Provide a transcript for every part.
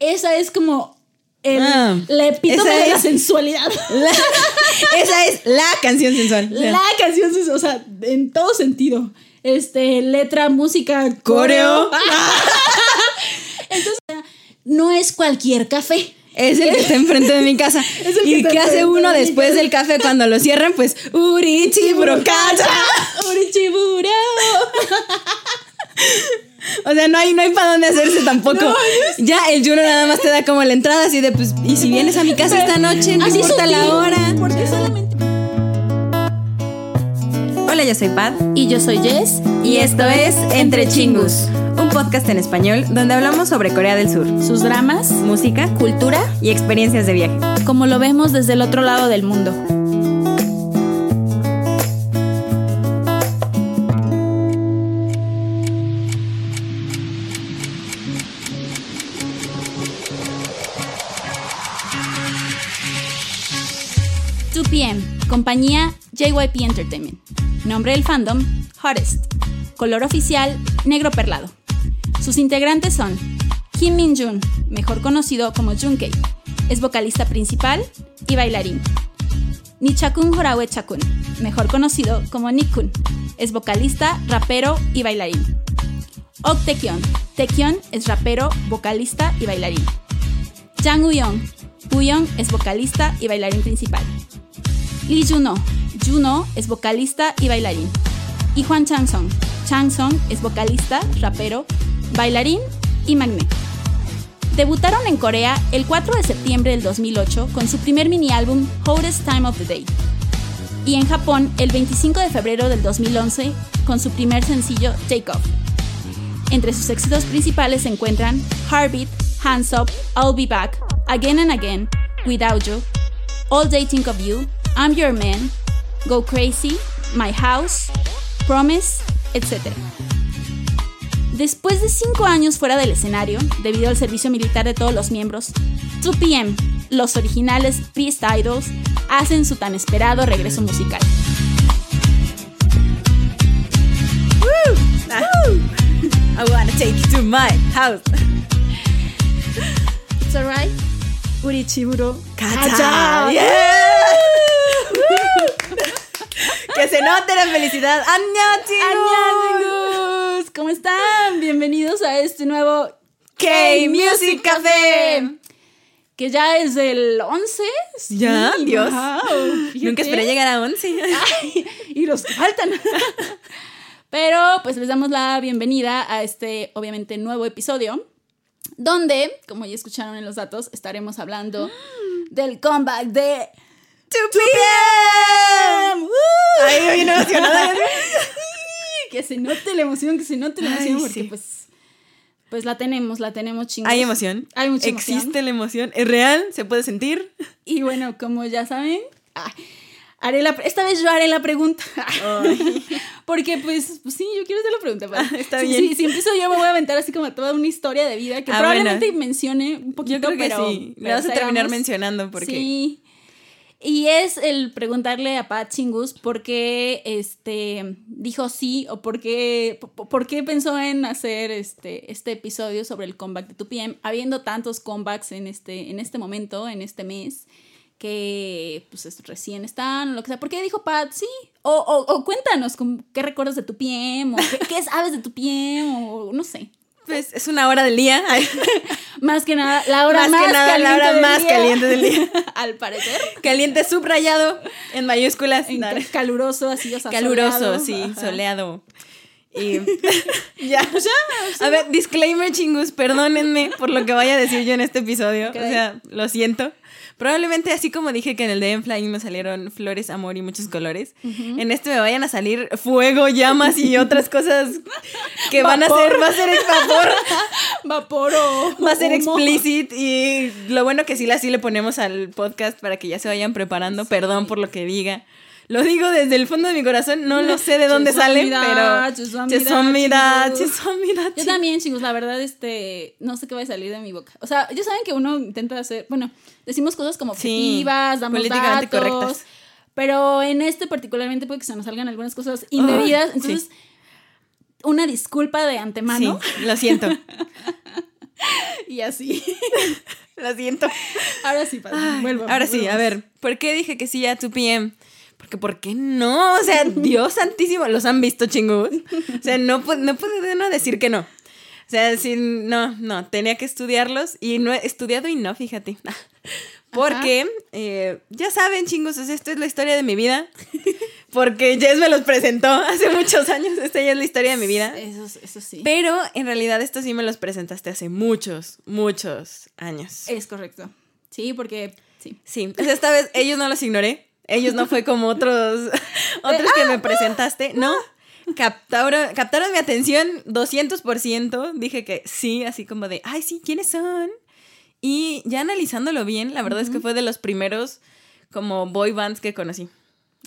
esa es como el, Ah, la epítome de la es- sensualidad. La- esa es la canción sensual. La canción, es- o sea, en todo sentido. Este, letra, música, Coreo. Entonces, no es cualquier café. Es el que está enfrente de mi casa. Es el que ¿Y está qué hace uno de después del café cuando lo cierran? Pues Urichi Brocacha. Urichiburo. O sea, no hay, no hay para dónde hacerse tampoco. No, ya el Juno nada más te da como la entrada así de pues, y si vienes a mi casa esta noche, no Así importa la hora. Porque solamente. Hola, yo soy Pat. Y yo soy Jess. Y esto es Entre Chingus, un podcast en español donde hablamos sobre Corea del Sur, Sus dramas, música cultura, y experiencias de viaje. como lo vemos desde el otro lado del mundo. Compañía JYP Entertainment. Nombre del fandom, Hottest. Color oficial, negro perlado. Sus integrantes son Kim Min Jun, mejor conocido como Junkei, es vocalista principal y bailarín. Nichakun Horaue Chakun, mejor conocido como Nikkun, es vocalista, rapero y bailarín. Ok Taekyon, Taekyon es rapero, vocalista y bailarín. Jang Uyong, Uyong es vocalista y bailarín principal. Lee Juno, Juno es vocalista y bailarín. Y Juan Changsong, Changsong es vocalista, rapero, bailarín y magneto. Debutaron en Corea el 4 de septiembre del 2008 con su primer mini álbum Hottest Time of the Day. Y en Japón el 25 de febrero del 2011 con su primer sencillo Take Off. Entre sus éxitos principales se encuentran Heartbeat, Hands Up, I'll Be Back, Again and Again, Without You, All Day Think of You, I'm Your Man, Go Crazy, My House, Promise, etc. Después de cinco años fuera del escenario, debido al servicio militar de todos los miembros, 2PM, los originales Beast Idols, hacen su tan esperado regreso musical. I wanna take you to my house. It's alright. Urichiburo. Kacha. Yeah. que se note la felicidad. ¡Annyeong, ¡Annyeong! ¿Cómo están? Bienvenidos a este nuevo K-Music Café. Que ya es el 11. Sí, Ya, Dios. wow, Nunca esperé llegar a 11. Ay, y los que faltan. Pero pues les damos la bienvenida a este, obviamente, nuevo episodio. Donde, como ya escucharon en los datos, estaremos hablando del comeback de 2 p.m. Ay, bien emocionada. que se note la emoción, que se note la Ay, emoción, porque sí. pues, pues la tenemos, la tenemos chingos. Hay emoción. Hay mucha emoción. Existe la emoción. Es real. Se puede sentir. Y bueno, como ya saben, ah, haré la, esta vez yo haré la pregunta. porque pues, pues sí, yo quiero hacer la pregunta. Pau. Ah, está Sí, bien. Sí, si empiezo yo me voy a aventar así como toda una historia de vida que Ah, probablemente bueno. mencione un poquito, Yo creo que pero, sí. Pero vas a terminar mencionando porque. Sí. Y es el preguntarle a Pat Chingus por qué este, dijo sí o por qué, por, qué pensó en hacer este, este episodio sobre el comeback de 2PM, habiendo tantos comebacks en este, en este momento, en este mes, que pues es- recién están, lo que sea. ¿Por qué dijo Pat sí? O, o, o cuéntanos qué recuerdas de 2PM, o qué, sabes de 2PM, o no sé. Pues es una hora del día. Más que nada, la hora Más más, que nada, la caliente hora del más día. caliente del día. Al parecer. Caliente subrayado en mayúsculas. En caluroso, así, o sea, Caluroso, soleado. sí, Ajá. soleado. Y ya. A ver, disclaimer chingus, perdónenme por lo que vaya a decir yo en este episodio. O sea, lo siento. Probablemente así como dije que en el de M Flying me salieron flores, amor y muchos colores, en este me vayan a salir fuego, llamas y otras cosas que van a ser, va a ser vapor, Vapor o va a ser humo. explicit y lo bueno que sí, así le ponemos al podcast para que ya se vayan preparando, perdón por lo que diga. Lo digo desde el fondo de mi corazón, no lo sé de dónde sale, pero... chingos. chesomida, Yo también, chicos, la verdad, este, no sé qué va a salir de mi boca. O sea, ya saben que uno intenta hacer, bueno, decimos cosas como Sí, objetivas, damos políticamente datos, correctas. pero en este particularmente puede que se nos salgan algunas cosas indebidas, entonces, sí. una disculpa de antemano. Sí, lo siento. Y así. Lo siento. Ahora sí, Pat, Ay, vuelvo. Ahora sí, a ver, ¿por qué dije que sí a 2 p.m.? Porque, ¿por qué no? O sea, Dios santísimo, los han visto chingos. O sea, no, no puede no decir que no. O sea, sí, no, no, tenía que estudiarlos y no he estudiado y no, fíjate. Porque, eh, ya saben, chingos, esto es la historia de mi vida. Porque Jess me los presentó hace muchos años. Esta ya es la historia de mi vida. Eso, eso sí. Pero en realidad esto sí me los presentaste hace muchos, muchos años. Es correcto. Sí, porque sí. Sí, esta vez ellos no los ignoré. Ellos no fue como otros, otros que me presentaste. No, captaron, captaron mi atención 200%. Dije que sí, así como de, ay, sí, ¿quiénes son? Y ya analizándolo bien, la verdad es que fue de los primeros como boy bands que conocí.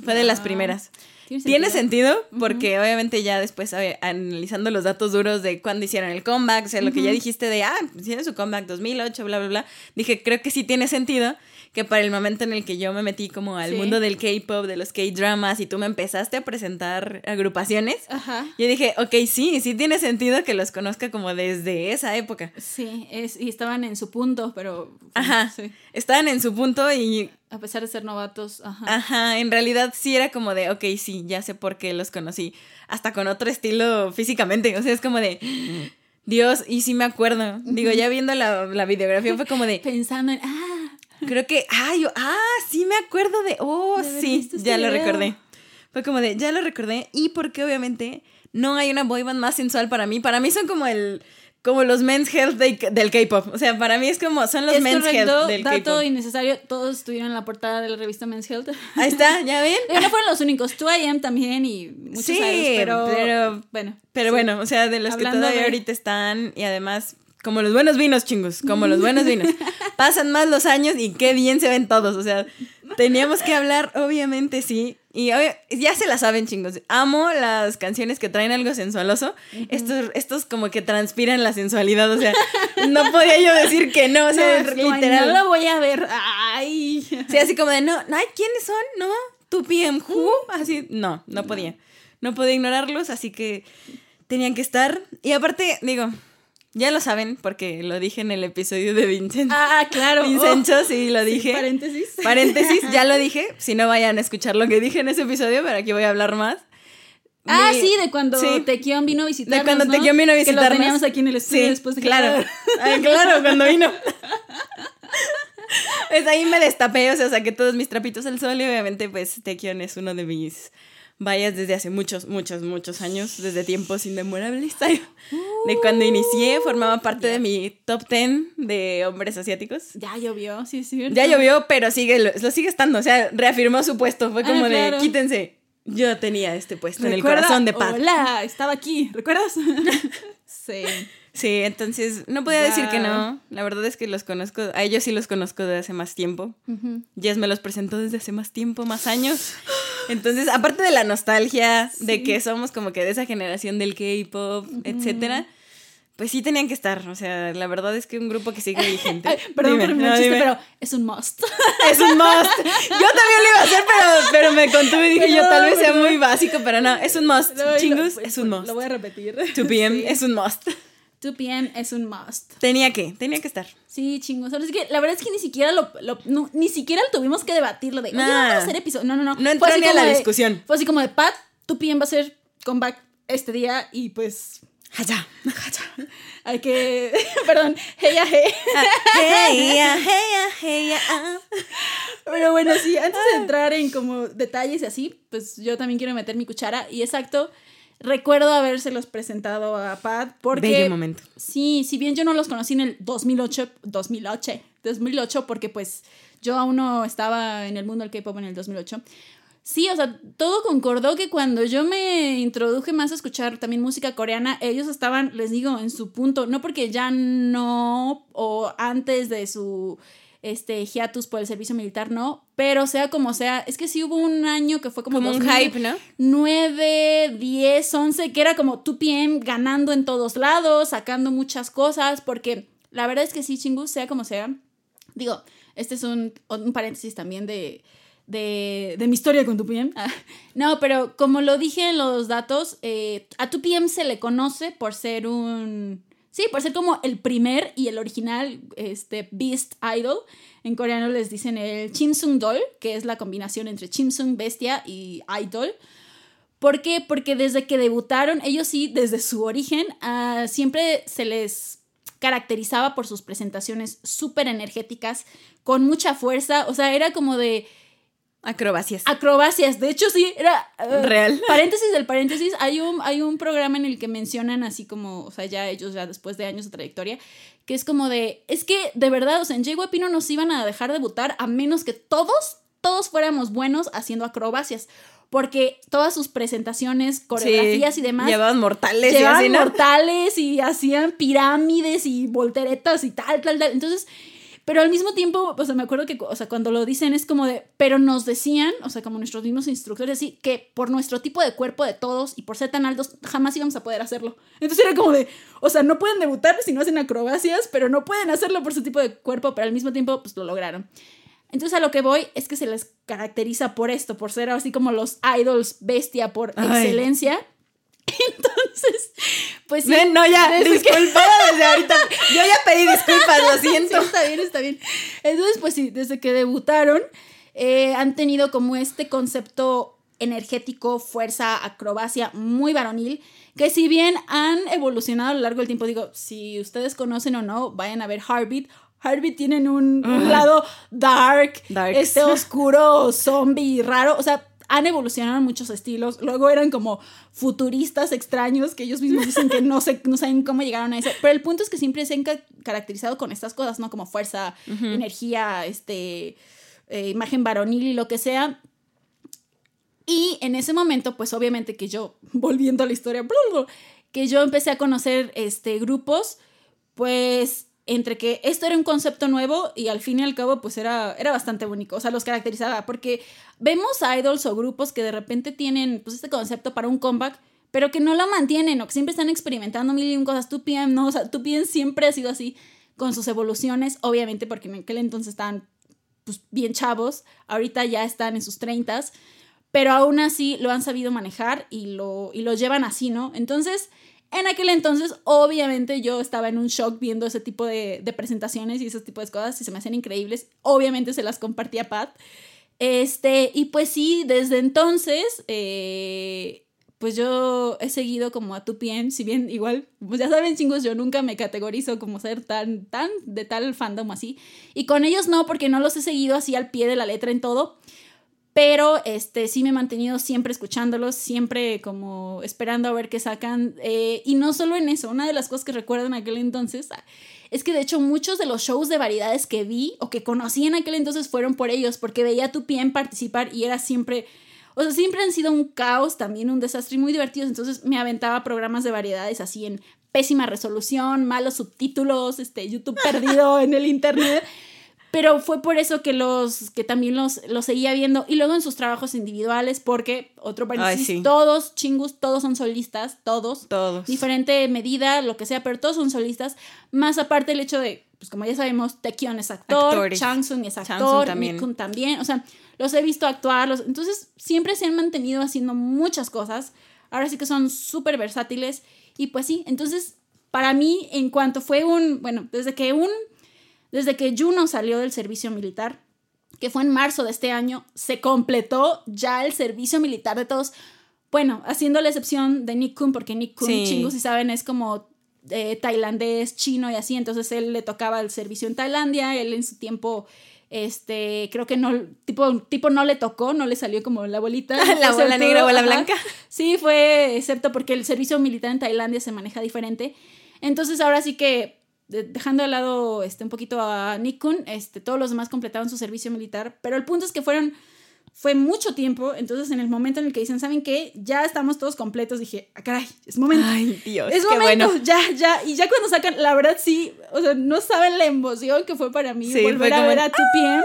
Fue de las Wow. primeras. ¿Tiene Tiene sentido? porque obviamente ya después a ver, analizando los datos duros de cuándo hicieron el comeback, o sea, lo que ya dijiste de, ah, hicieron su comeback 2008, bla, bla, bla, dije, creo que sí tiene sentido que para el momento en el que yo me metí como al Sí. mundo del K-pop, de los K-dramas y tú me empezaste a presentar agrupaciones, Ajá. yo dije, ok, sí, sí tiene sentido que los conozca como desde esa época. Sí, es, y estaban en su punto, pero. Ajá. Sí. Estaban en su punto y A pesar de ser novatos, ajá. Ajá, en realidad sí era como de, ok, sí, ya sé por qué los conocí. Hasta con otro estilo físicamente. O sea, es como de, Dios, y sí me acuerdo. Digo, ya viendo la, la videografía fue como de, Pensando en. Ah, creo que, ah, yo, ah, sí me acuerdo de, oh, De sí, este ya lo video. recordé. Fue como de, ya lo recordé. Y porque obviamente no hay una boyband más sensual para mí. Para mí son como el, como los men's health de- del K-pop. O sea, para mí es como, son los es men's correcto, health del dato K-pop. innecesario. Todos estuvieron en la portada de la revista Men's Health. Ahí está, ¿ya ven? No fueron los únicos. 2AM también y muchos Sí, idols, pero, pero- bueno. Pero sí. bueno, o sea, de los que todavía de- ahorita están y además, como los buenos vinos, chingos, como los buenos vinos. Pasan más los años y qué bien se ven todos, o sea, teníamos que hablar, obviamente sí. Y ya se la saben, chingos. Amo las canciones que traen algo sensualoso. estos, estos como que transpiran la sensualidad, o sea, no podía yo decir que no, o sea, No, literal. No la voy a ver. Ay. Sí, así como de, no, no, ay, ¿quiénes son? No, tu PM Who, así, no, no podía. No podía ignorarlos, así que tenían que estar. Y aparte, digo, ya lo saben, porque lo dije en el episodio de Vincent. Ah, claro. Vincenzo, sí, lo Sí, dije. paréntesis. Paréntesis, ya lo dije. Si no vayan a escuchar lo que dije en ese episodio, pero aquí voy a hablar más. Ah, Mi- sí, de cuando sí. Tequión vino a visitarnos, De cuando ¿no? Tequión vino a Que visitarnos. lo teníamos aquí en el estudio Sí, después de que claro. Ay, claro, cuando vino. Pues ahí me destapé, o sea, saqué todos mis trapitos al sol y obviamente pues Tekion es uno de mis vallas desde hace muchos, muchos, muchos años, desde tiempos inmemorables. De cuando inicié, formaba parte de mi top 10 de hombres asiáticos. Ya llovió, sí, sí. Ya llovió, pero sigue, lo, lo sigue estando, o sea, reafirmó su puesto, fue Ah, como claro. de, quítense. Yo tenía este puesto en el corazón de Pat. Hola, estaba aquí, ¿recuerdas? sí. Sí, entonces no podía decir que no. La verdad es que los conozco, a ellos sí los conozco desde hace más tiempo. Ujú. Jess me los presentó desde hace más tiempo, más años. Entonces, aparte de la nostalgia, de que somos como que de esa generación del K-pop, etcétera, pues sí tenían que estar. O sea, la verdad es que un grupo que sigue vigente. Ay, perdón Dime, por mi no, chiste, dime. pero es un must. Es un must. Yo también lo iba a hacer, pero, pero me contuve y dije yo, tal vez sea muy básico, pero no, es un must. No, Chingus, lo- es un must. Lo voy a repetir. 2 p.m. Sí. es un must. 2 p.m. es un must. Tenía que, tenía que estar. Sí, chingos. Es que la verdad es que ni siquiera lo, lo- no, ni siquiera tuvimos que debatirlo de, oye, Nah. vamos a hacer episodio. No, no, no. No entró ni a la de- discusión. Fue así como de, Pat, 2 p.m. va a ser comeback este día y pues Allá. hay que, perdón, hey, ya, hey. Hey, ya, hey, ya, hey, ya, ah. Pero bueno, sí, antes de entrar en como detalles y así, pues yo también quiero meter mi cuchara. Y exacto, recuerdo habérselos presentado a Pat porque... Bello momento. Sí, si bien yo no los conocí en el 2008, 2008, 2008, porque pues yo aún no estaba en el mundo del K-pop en el 2008. Sí, o sea, todo concordó que cuando yo me introduje más a escuchar también música coreana, ellos estaban, les digo, en su punto, no porque ya no, o antes de su este hiatus por el servicio militar, no, pero sea como sea, es que sí hubo un año que fue como, Como un 2000, hype, ¿no? 9, 10, 11, que era como 2PM ganando en todos lados, sacando muchas cosas, porque la verdad es que sí, Chingus, sea como sea. Digo, este es un, un paréntesis también de, de, de mi historia con 2PM. Ah, no, pero como lo dije en los datos, eh, a 2PM se le conoce por ser un Sí, por ser como el primer y el original este, Beast Idol. En coreano les dicen el Chimsung Doll, que es la combinación entre Chimsung, bestia, y Idol. ¿Por qué? Porque desde que debutaron, ellos sí, desde su origen, uh, siempre se les caracterizaba por sus presentaciones súper energéticas, con mucha fuerza. O sea, era como de Acrobacias. Acrobacias. De hecho, sí, era. Uh, Real. Paréntesis del paréntesis. Hay un, hay un programa en el que mencionan así como, o sea, ya ellos, ya después de años de trayectoria, que es como de. Es que, de verdad, o sea, en JYP no nos iban a dejar debutar a menos que todos, todos fuéramos buenos haciendo acrobacias. Porque todas sus presentaciones, coreografías sí, y demás. Llevaban mortales llevaban y así, ¿no? mortales y hacían pirámides y volteretas y tal, tal, tal. Entonces pero al mismo tiempo, o sea, me acuerdo que, o sea, cuando lo dicen es como de, pero nos decían, o sea, como nuestros mismos instructores, así, que por nuestro tipo de cuerpo de todos y por ser tan altos, jamás íbamos a poder hacerlo. Entonces era como de, o sea, no pueden debutar si no hacen acrobacias, pero no pueden hacerlo por su tipo de cuerpo, pero al mismo tiempo, pues lo lograron. Entonces a lo que voy es que se les caracteriza por esto, por ser así como los idols bestia por Ay. excelencia. Entonces, pues sí. Ven, no, ya, desde que- disculpa desde ahorita. Yo ya pedí disculpas, lo siento. Sí, está bien, está bien. Entonces, pues sí, desde que debutaron, eh, han tenido como este concepto energético, fuerza, acrobacia muy varonil, que si bien han evolucionado a lo largo del tiempo, digo, si ustedes conocen o no, vayan a ver Heartbeat. Heartbeat tienen un, lado dark, Darks. este oscuro, zombie, raro, o sea, han evolucionado en muchos estilos. Luego eran como futuristas extraños que ellos mismos dicen que no, sé, no saben cómo llegaron a eso. Pero el punto es que siempre se han ca- caracterizado con estas cosas, ¿no? Como fuerza, energía, este, eh, imagen varonil y lo que sea. Y en ese momento, pues obviamente que yo, volviendo a la historia, que yo empecé a conocer este, grupos, pues entre que esto era un concepto nuevo y al fin y al cabo pues era, era bastante único, o sea, los caracterizaba, porque vemos idols o grupos que de repente tienen pues este concepto para un comeback, pero que no lo mantienen o que siempre están experimentando mil y un cosas. 2PM no, o sea, 2PM siempre ha sido así con sus evoluciones, obviamente porque en aquel entonces estaban pues bien chavos, ahorita ya están en sus treintas, pero aún así lo han sabido manejar y lo, y lo llevan así, ¿no? Entonces, en aquel entonces, obviamente yo estaba en un shock viendo ese tipo de, presentaciones y ese tipo de cosas y se me hacían increíbles. Obviamente se las compartí a Pat. Este, y pues sí, desde entonces, eh, pues yo he seguido como a tu PM, si bien igual, pues ya saben chingos, yo nunca me categorizo como ser tan, tan de tal fandom así. Y con ellos no, porque no los he seguido así al pie de la letra en todo. Pero este, sí me he mantenido siempre escuchándolos, siempre como esperando a ver qué sacan. eh, y no solo en eso, una de las cosas que recuerdo en aquel entonces ah, es que de hecho muchos de los shows de variedades que vi o que conocí en aquel entonces fueron por ellos, porque veía a tu PM participar y era siempre, o sea, siempre han sido un caos, también un desastre y muy divertidos. Entonces me aventaba programas de variedades así en pésima resolución, malos subtítulos, este, YouTube perdido en el internet. Pero fue por eso que los que también los, los seguía viendo. Y luego en sus trabajos individuales, porque, otro paréntesis, Ay, sí. todos chingus, todos son solistas, todos. Todos. Diferente medida, lo que sea, pero todos son solistas. Más aparte el hecho de, pues como ya sabemos, Taekyon es actor, Actores. Changsung es actor, también. Mikun también. O sea, los he visto actuar. Los, entonces, siempre se han mantenido haciendo muchas cosas. Ahora sí que son súper versátiles. Y pues sí, entonces, para mí, en cuanto fue un, bueno, desde que un desde que Juno salió del servicio militar, que fue en marzo de este año, se completó ya el servicio militar de todos. Bueno, haciendo la excepción de Nick Kun, porque Nick Kun, Sí. chingos, si saben, es como eh, tailandés, chino y así. Entonces él le tocaba el servicio en Tailandia. Él en su tiempo, este, creo que no, tipo, tipo no le tocó, no le salió como la bolita. La bola negra, bola ajá. blanca. Sí, fue, excepto porque el servicio militar en Tailandia se maneja diferente. Entonces ahora sí que, dejando de lado este, un poquito a Nikun, este, todos los demás completaron su servicio militar, pero el punto es que fueron, fue mucho tiempo, entonces en el momento en el que dicen, ¿saben qué? Ya estamos todos completos, dije, ah, caray, es momento. Ay, Dios. Es qué momento, bueno. ya, ya. Y ya cuando sacan, la verdad sí, o sea, no saben la emoción que fue para mí Sí, volver a como ver a 2PM.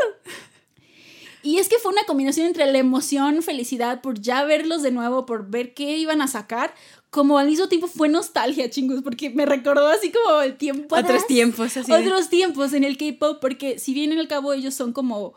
Y es que fue una combinación entre la emoción, felicidad por ya verlos de nuevo, por ver qué iban a sacar, como al mismo tiempo fue nostalgia, chingos, porque me recordó así como el tiempo Otros atrás. tiempos, así. de- Otros tiempos en el K-pop, porque si bien en el cabo ellos son como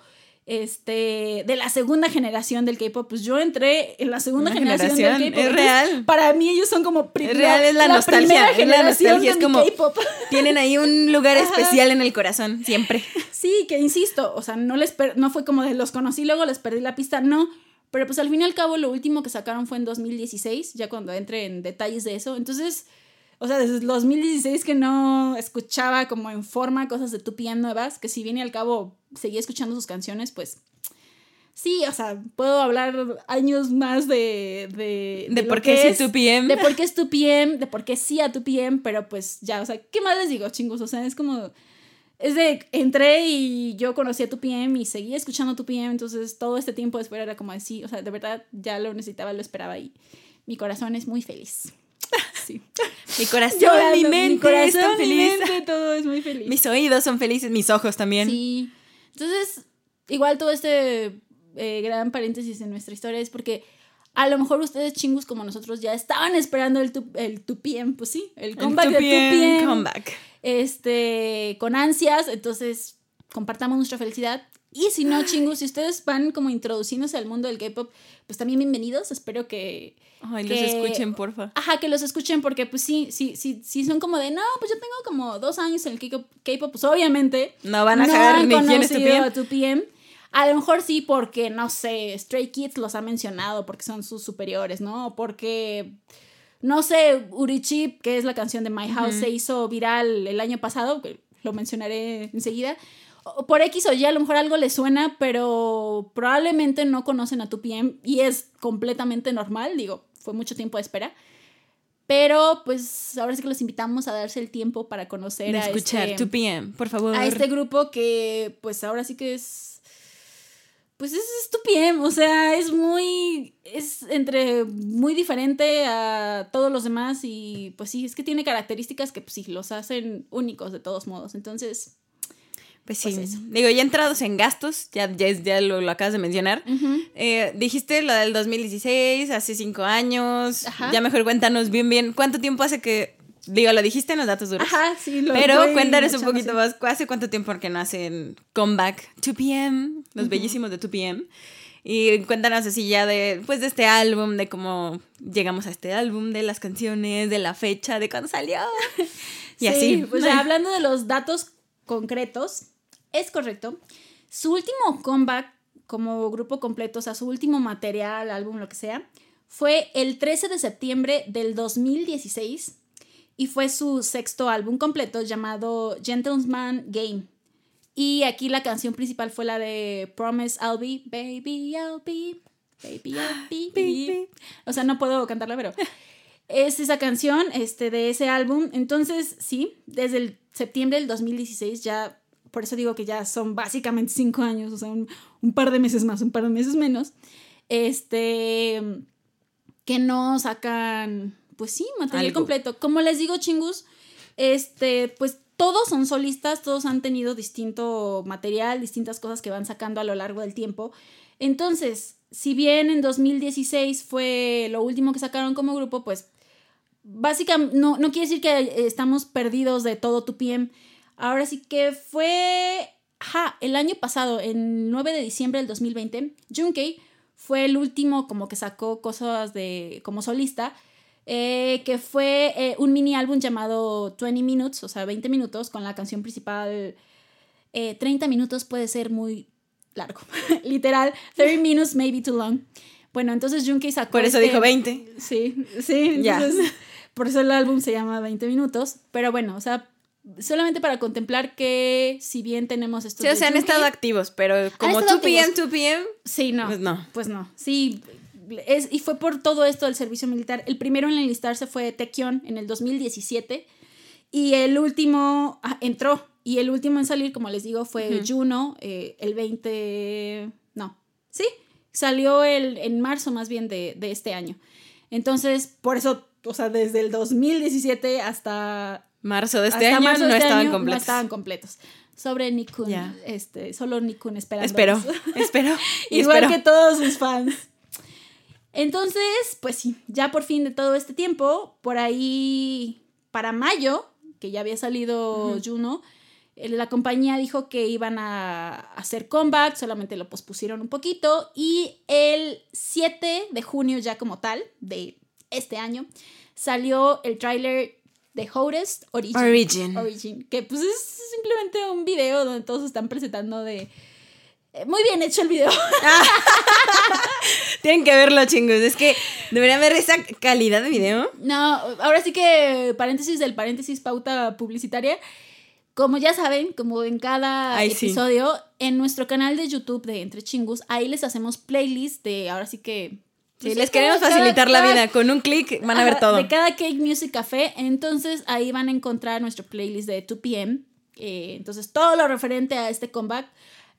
este, de la segunda generación del K-pop, pues yo entré en la segunda generación, generación, del K-pop. es real. Para mí ellos son como pri- Es real, es la primera nostalgia, es la nostalgia, es de como- K-pop. Tienen ahí un lugar especial en el corazón, siempre. Sí, que insisto, o sea, no les per- no fue como de los conocí, luego les perdí la pista, no. Pero pues al fin y al cabo lo último que sacaron fue en 2016, ya cuando entre en detalles de eso. Entonces, o sea, desde el 2016 que no escuchaba como en forma cosas de tu PM nuevas, que si bien y al cabo seguía escuchando sus canciones, pues sí, o sea, puedo hablar años más de... De, De lo por qué es, si tu PM. De por qué es tu PM, de por qué sí a tu PM, pero pues ya, o sea, ¿qué más les digo, chingos? O sea, es como... Es de, entré y yo conocí a tu PM y seguí escuchando tu PM, entonces todo este tiempo de espera era como así, o sea, de verdad ya lo necesitaba, lo esperaba y mi corazón es muy feliz. Sí. Mi corazón, Llorando, mi mente corazón, mi feliz. mente, todo es muy feliz. Mis oídos son felices, mis ojos también. Sí. Entonces, igual todo este eh, gran paréntesis en nuestra historia es porque a lo mejor ustedes chingus como nosotros ya estaban esperando el tu, el tu PM, pues sí, el El comeback de 2PM PM. comeback. Este, con ansias, entonces compartamos nuestra felicidad. Y si no, chingus, si ustedes van como introduciéndose al mundo del K-pop, pues también bienvenidos. Espero que, Ay, los escuchen, porfa. Ajá, que los escuchen porque pues sí, sí, sí, sí son como de, no, pues yo tengo como dos años en el K-pop, pues obviamente No van a no saber ni quién es tu PM. a tu PM. A lo mejor sí porque, no sé, Stray Kids los ha mencionado porque son sus superiores, ¿no? Porque, no sé, Urichip, que es la canción de My House, se hizo viral el año pasado, que lo mencionaré enseguida. Por X o Y, a lo mejor algo les suena, pero probablemente no conocen a tu PM y es completamente normal, digo, fue mucho tiempo de espera. Pero pues ahora sí que los invitamos a darse el tiempo para conocer De a escuchar este, tu PM, por favor. a este grupo que pues ahora sí que es pues es estupendo, o sea, es muy es entre muy diferente a todos los demás y pues sí, es que tiene características que pues sí los hacen únicos de todos modos. Entonces, Pues sí. Pues. Digo, ya entrados en gastos, ya, ya, ya lo, lo acabas de mencionar. Eh, dijiste lo del 2016, hace cinco años. Ajá. Ya mejor cuéntanos bien, bien. ¿Cuánto tiempo hace que.? Digo, lo dijiste en los datos duros. ajá, sí, lo Pero cuéntanos un poquito más. ¿Hace cuánto tiempo que nacen Comeback 2PM? Los bellísimos de 2PM. Y cuéntanos así ya de, pues, de este álbum, de cómo llegamos a este álbum, de las canciones, de la fecha, de cuándo salió. Y Sí, así. Pues ya hablando de los datos concretos, es correcto. Su último comeback como grupo completo, o sea, su último material, álbum, lo que sea, fue el 13 de septiembre del 2016 y fue su sexto álbum completo llamado Gentleman Game. Y aquí la canción principal fue la de Promise I'll Be, Baby I'll Be, Baby I'll Be. Baby. O sea, no puedo cantarla, pero es esa canción este, de ese álbum. Entonces, sí, desde el septiembre del 2016 ya, por eso digo que ya son básicamente cinco años, o sea, un, un par de meses más, un par de meses menos, este, que no sacan, pues sí, material Algo. completo. Como les digo, chingus, este, pues todos son solistas, todos han tenido distinto material, distintas cosas que van sacando a lo largo del tiempo. Entonces, si bien en 2016 fue lo último que sacaron como grupo, pues básicamente no, no quiere decir que estamos perdidos de todo tu PM. Ahora sí que fue, ajá, el año pasado, el 9 de diciembre del 2020, Junkei fue el último como que sacó cosas de como solista, eh, que fue eh, un mini álbum llamado 20 Minutes, o sea, 20 minutos, con la canción principal. eh, 30 minutos puede ser muy largo, literal, 30 minutes may be too long. Bueno, entonces Junkei sacó. Por eso este- dijo 20. Sí, sí, Ya. entonces, por eso el álbum se llama 20 minutos, pero bueno, o sea, solamente para contemplar que si bien tenemos estos Sí, o sea, han Junkei- estado activos, pero como estado 2PM, 2PM, Sí, no. Pues no. Pues no. Sí, es, y fue por todo esto del servicio militar. El primero en enlistarse fue Taekyon en el 2017 y el último ah, entró y el último en salir, como les digo, fue. Juno eh, el 20... No, sí, salió el, en marzo más bien de, de este año. Entonces, por eso, o sea, desde el 2017 hasta marzo de este hasta año marzo no de este estaban año completos. No estaban completos. Sobre Nikun, este, solo Nikun esperando. Espero, espero. Igual espero. que todos sus fans. Entonces, pues sí, ya por fin de todo este tiempo, por ahí para mayo, que ya había salido. Juno, La compañía dijo que iban a hacer comeback, solamente lo pospusieron un poquito y el 7 de junio ya como tal de este año salió el tráiler de Hottest Origin. Origin. Origin, que pues es simplemente un video donde todos están presentando de... eh, Muy bien hecho el video. Tienen que verlo, chingos. Es que deberían ver esa calidad de video. No, ahora sí que paréntesis del paréntesis pauta publicitaria. Como ya saben, como en cada Ay, sí. episodio, en nuestro canal de YouTube de Entre Chingus, ahí les hacemos playlists de ahora sí que. Sí, les queremos cada- facilitar la vida. Con un clic van a ver todo. De cada Cake Music Café. Entonces ahí van a encontrar nuestro playlist de 2PM. Eh, entonces todo lo referente a este comeback.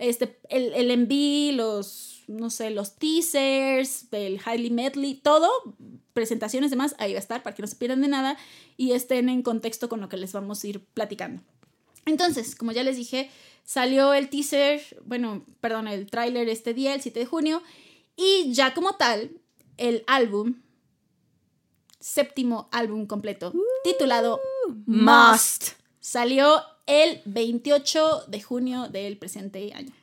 Este, el, el MV, los, no sé, los teasers, el Highly Medley, todo, presentaciones demás, ahí va a estar para que no se pierdan de nada y estén en contexto con lo que les vamos a ir platicando. Entonces, como ya les dije, salió el teaser, bueno, perdón, el tráiler este día, el 7 de junio, y ya como tal, el álbum, séptimo álbum completo, titulado Must. salió el 28 de junio del presente año.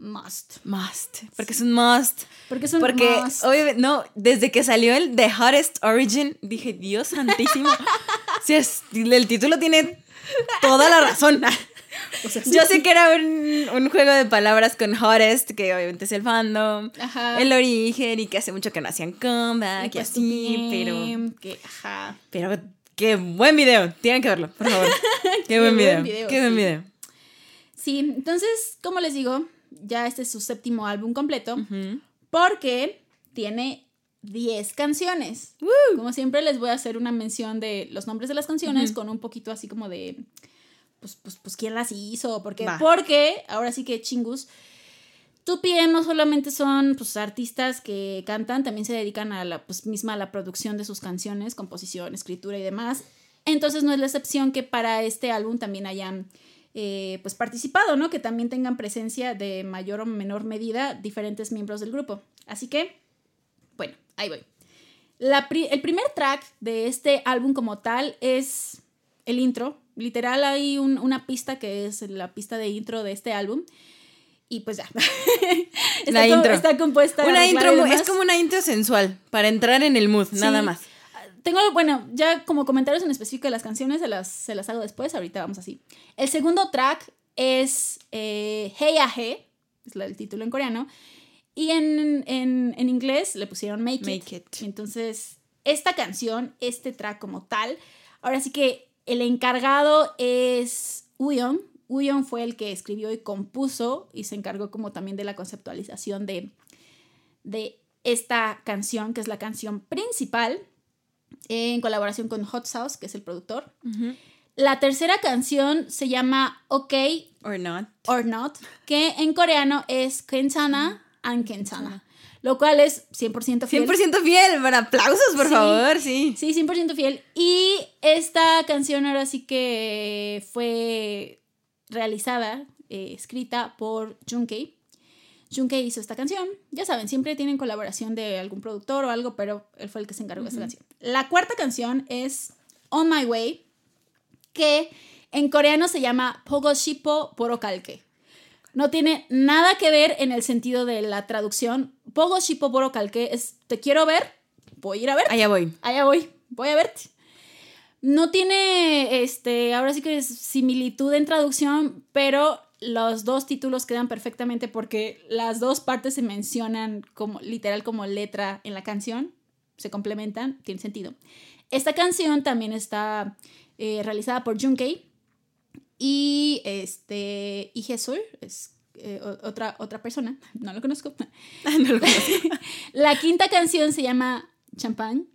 Must. Must. Porque es un must. Porque es un Porque, must. obviamente, no, desde que salió el The Hottest Origin, dije, Dios santísimo. si es, el título tiene toda la razón. O sea, Yo sé que era un, un juego de palabras con Hottest, que obviamente es el fandom, Ajá. el origen y que hace mucho que no hacían comeback y, pues, así, pero, Que, ajá. pero qué buen video. Tienen que verlo, por favor. Qué, buen, video. Qué buen sí. video. Sí, entonces, como les digo, ya este es su séptimo álbum completo. Porque tiene 10 canciones. Como siempre les voy a hacer una mención de los nombres de las canciones con un poquito así como de, pues, pues, pues, ¿quién las hizo? Porque, porque ahora sí que chingus. 2PM no solamente son pues, artistas que cantan, también se dedican a la pues, misma a la producción de sus canciones, composición, escritura y demás. Entonces no es la excepción que para este álbum también hayan eh, pues participado, ¿no? Que también tengan presencia de mayor o menor medida diferentes miembros del grupo. Así que, bueno, ahí voy. La pri- el primer track de este álbum como tal es el intro. Literal hay un- una pista que es la pista de intro de este álbum. Y pues ya. está, La intro. está compuesta. Una intro, es como una intro sensual, para entrar en el mood, nada más. Tengo, bueno, ya como comentarios en específico de las canciones, se las, se las hago después, ahorita vamos así. El segundo track es eh, Hey Hey, es el título en coreano, y en, en, en inglés le pusieron Make, Make It. It. Entonces, esta canción, este track como tal, ahora sí que el encargado es Uyeon. Uyeon fue el que escribió y compuso y se encargó como también de la conceptualización de, de esta canción, que es la canción principal, en colaboración con Hot Sauce, que es el productor. La tercera canción se llama OK Or not. or Not, que en coreano es Kensana and Kensana, lo cual es 100% fiel. 100% fiel, para aplausos, por Sí. favor, sí. Sí, 100% fiel. Y esta canción ahora sí que fue realizada, eh, escrita por Junkei. Junkei hizo esta canción. Ya saben, siempre tienen colaboración de algún productor o algo, pero él fue el que se encargó de esta canción. La cuarta canción es On My Way, que en coreano se llama Pogoshipo Borokalke. No tiene nada que ver en el sentido de la traducción. Pogoshipo Borokalke es te quiero ver, voy a ir a ver Allá voy. allá voy, voy a verte. No tiene, este, ahora sí que es similitud en traducción, pero los dos títulos quedan perfectamente porque las dos partes se mencionan como literal como letra en la canción, se complementan, tiene sentido. Esta canción también está eh, realizada por Junkei y este y Jesús es eh, otra otra persona, no lo conozco. no lo conozco. La quinta canción se llama Champagne,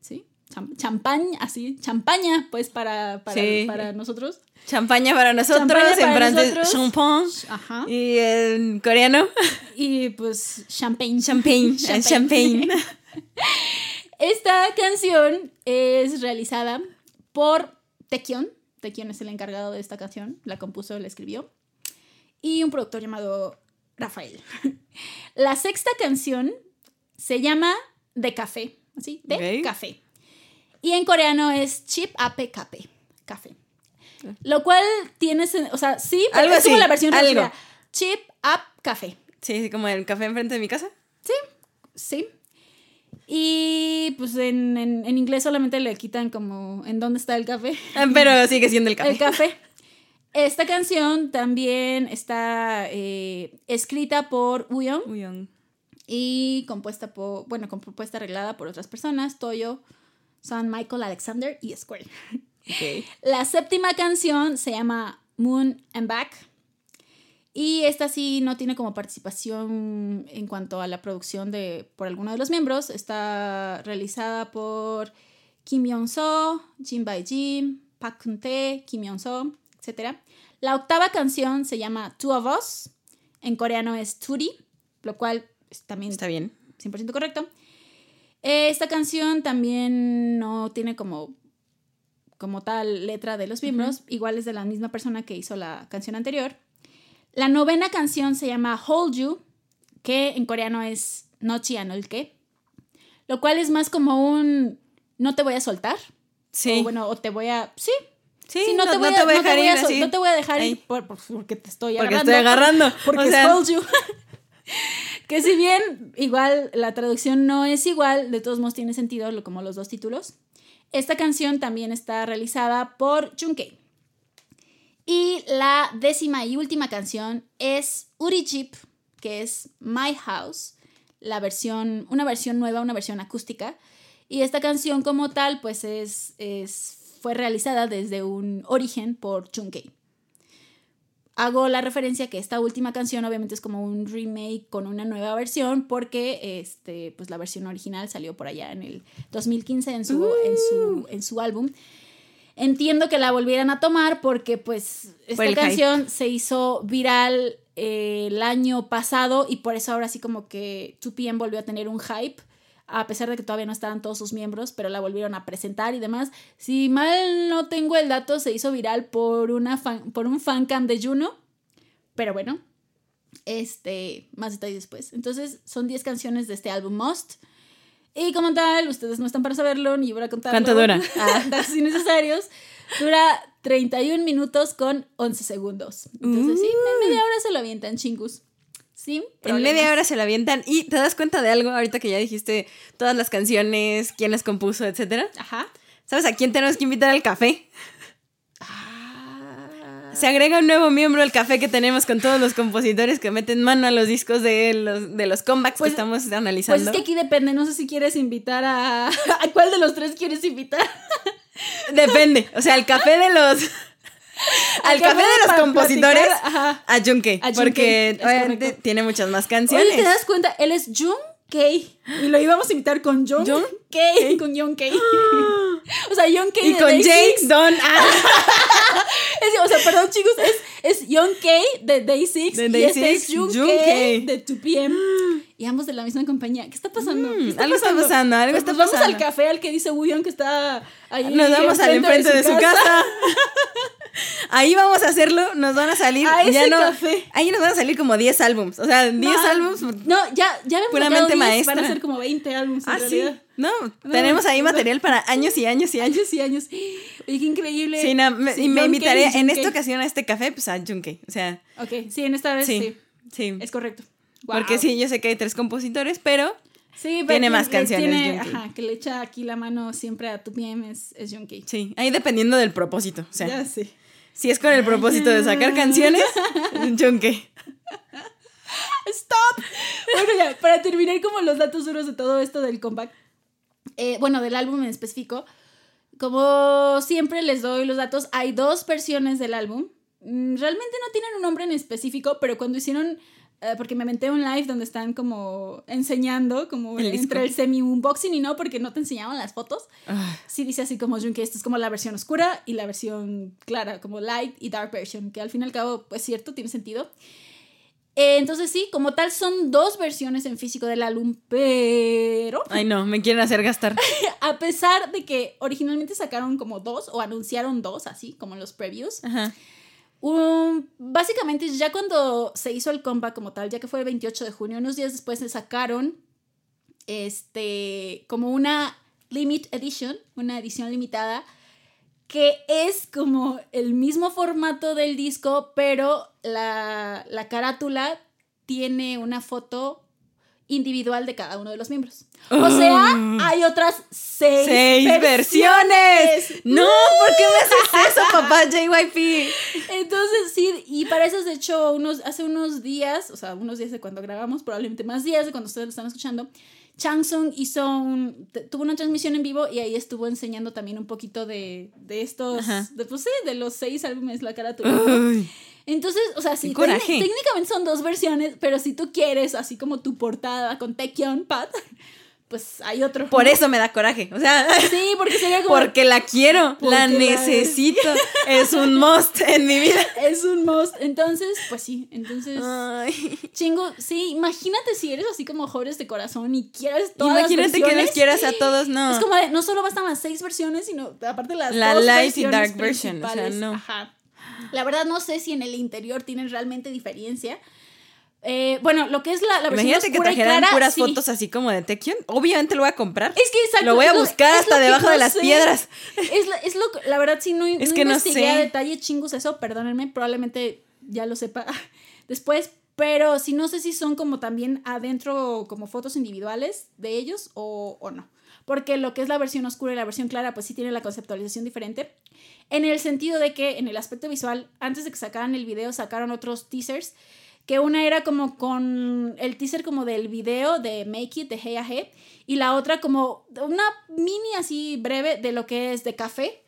¿sí? Cham- champagne, así, champaña, pues para, para, Sí. para nosotros. Champaña para nosotros, Champaña en para francés, champagne. Ajá. Y en coreano, Y pues champagne. champagne. Champagne. champagne. Esta canción es realizada por Taekyon. Taekyon es el encargado de esta canción, la compuso, la escribió. Y un productor llamado Rafael. La sexta canción se llama De Café, así, de café. Y en coreano es Chip Cape, café. Lo cual tiene, sen- o sea, sí, pero Algo es como así, la versión algo. reducida. Chip, up, café. Sí, sí, como el café enfrente de mi casa. Sí. Y pues en, en, en inglés solamente le quitan como en dónde está el café. Ah, Pero sigue siendo el café. El café. Esta canción también está eh, escrita por Uyon Uyong. y compuesta por, bueno, compuesta arreglada por otras personas, Toyo, San Michael Alexander y Square. La séptima canción se llama Moon and Back. Y esta sí no tiene como participación en cuanto a la producción de por alguno de los miembros. Está realizada por Kim Yeon-so, Jin Bai Jim, Park Kun-tae, Kim Yeon-so, etc. La octava canción se llama Two of Us. En coreano es Turi, lo cual también Está bien. 100% correcto. Esta canción también no tiene como, como tal letra de los miembros, igual es de la misma persona que hizo la canción anterior. La novena canción se llama Hold You, que en coreano es Nochi Anolke, lo cual es más como un no te voy a soltar. Sí. O bueno, o te voy a. Sí. sí, sí, no, te voy a, te voy a no te dejar ir así. no te voy a dejar Ahí. ir por- por- porque te estoy Porque agarrando. estoy agarrando. Porque o es sea, hold you. que si bien igual la traducción no es igual, de todos modos tiene sentido como los dos títulos. Esta canción también está realizada por Junkei. Y la décima y última canción es Uri Jeep, que es My House, la versión, una versión nueva, una versión acústica. Y esta canción como tal, pues es, es, fue realizada desde un origen por Junkei. Hago la referencia que esta última canción obviamente es como un remake con una nueva versión porque este, pues la versión original salió por allá en el 2015 en su, en su, en su álbum. Entiendo que la volvieran a tomar porque pues esta Por el hype. canción se hizo viral eh, el año pasado y por eso ahora sí como que 2PM volvió a tener un hype a pesar de que todavía no estaban todos sus miembros, pero la volvieron a presentar y demás. Si mal no tengo el dato, se hizo viral por, una fan, por un fancam de Juno, pero bueno, este, más detalles después. Entonces, son 10 canciones de este álbum Must. Y como tal, ustedes no están para saberlo, ni yo voy a contarlo. ¿Cuánto dura? Ah, datos innecesarios. Dura 31 minutos con 11 segundos. Entonces, sí, en media hora se lo avientan chingus. Sí, En media hora se la avientan y te das cuenta de algo ahorita que ya dijiste todas las canciones, quién las compuso, etcétera. Ajá. ¿Sabes a quién tenemos que invitar al café? Ah. Se agrega un nuevo miembro al café que tenemos con todos los compositores que meten mano a los discos de los, de los comebacks Pues- que estamos Pues analizando. es que aquí depende, no sé si quieres invitar a... ¿A cuál de los tres quieres invitar? Depende. O sea, el café de los. Al café de los compositores. platicar. A. A Junkei, Porque correcto. tiene muchas más canciones. Oye, ¿te das cuenta? Él es Jung Kei. Y lo íbamos a invitar con Jung Jung Kei. Con Jung Kei. o sea, Jung Kei y de con Jake. Don. Ah, Es- o sea, perdón, chicos, es, es Young Kei de Day 6 De y Day este Six, es Jung Jung Kei Kei. de 2PM. Y ambos de la misma compañía. ¿Qué está pasando? ¿Qué Mm, algo está pasando, algo Pues está nos vamos pasando. al café al que dice Wuyon que está ahí. Nos vamos al enfrente de su casa. Ahí vamos a hacerlo. Nos van a salir. A ya no, café. Ahí nos van a salir como 10 álbums. O sea, 10 No, álbums. No, ya, ya Puramente sacado 10, maestra. Van a ser como 20 álbumes en Ah, sí. No, tenemos ahí material para años y años y años. Y años. Oye, qué increíble. Sí, no, me, Sí, y me invitaré en esta ocasión a este café, pues a Junkei. O sea, Ok, sí, en esta vez sí. sí. Sí. Es correcto. Porque sí, yo sé que hay tres compositores, pero Sí, pero tiene más canciones, tiene- ajá, que le echa aquí la mano siempre a tu PM es, es sí, ahí dependiendo del propósito. O sea, ya sé. Si es con el propósito de sacar canciones, Junkei. ¡Stop! Bueno, ya, para terminar como los datos duros de todo esto del comeback, eh, bueno, del álbum en específico, como siempre les doy los datos, hay dos versiones del álbum. Mm, Realmente no tienen un nombre en específico, pero cuando hicieron, eh, porque me menté un live donde están como enseñando, como El disco. entre el semi-unboxing y no, porque no te enseñaban las fotos. Ah, Sí dice así como Jun que esta es como la versión oscura y la versión clara, como light y dark version, que al fin y al cabo, pues cierto, tiene sentido. Eh, entonces sí, como tal son dos versiones en físico del álbum, pero Ay, no, me quieren hacer gastar. a pesar de que originalmente sacaron como dos o anunciaron dos, así como en los previews, Ajá. Um, básicamente ya cuando se hizo el comeback como tal, ya que fue el 28 de junio, unos días después se sacaron este como una limit edition, una edición limitada que es como el mismo formato del disco, pero la, la carátula tiene una foto individual de cada uno de los miembros. O sea, hay otras seis, ¡Seis versiones! No, ¿por qué me haces eso, papá JYP? Entonces, sí, y para eso, de hecho, unos, hace unos días, o sea, unos días de cuando grabamos, probablemente más días de cuando ustedes lo están escuchando, Changsung hizo un, tuvo una transmisión en vivo y ahí estuvo enseñando también un poquito de, de estos, Ajá. de, pues sí, de los seis álbumes, la carátula. Entonces, o sea, sí, técnicamente son dos versiones, pero si tú quieres, así como tu portada con Taekyon Pat, pues hay otro. por eso me da coraje. O sea, Sí, porque sería como... porque la quiero, Porque la la- necesito. Es un must en mi vida. Es un must. Entonces, pues sí, entonces... Ay. Chingo, sí, imagínate si eres así como jóvenes de corazón y quieres todas Imagínate las que les quieras a todos, no. Es como de, no solo bastan las seis versiones, sino aparte las La dos light y dark version, o sea, no. Ajá. La verdad no sé si en el interior tienen realmente diferencia. Eh, bueno, lo que es la, la versión Imagínate que y trajeran clara, puras sí. fotos así como de Tekken. Obviamente lo voy a comprar. Es que exacto, Lo voy a buscar hasta debajo no de las sé. piedras. Es, la- es lo la verdad sí no, Es no que no investigué a sé. detalle chingos eso, perdónenme, probablemente ya lo sepa después, pero sí no sé si son como también adentro como fotos individuales de ellos o, o no. Porque lo que es la versión oscura y la versión clara, pues sí tiene la conceptualización diferente. En el sentido de que en el aspecto visual, antes de que sacaran el video, sacaron otros teasers. Que una era como con el teaser como del video de Make It de Hey a Hey. Y la otra como una mini así breve de lo que es de café.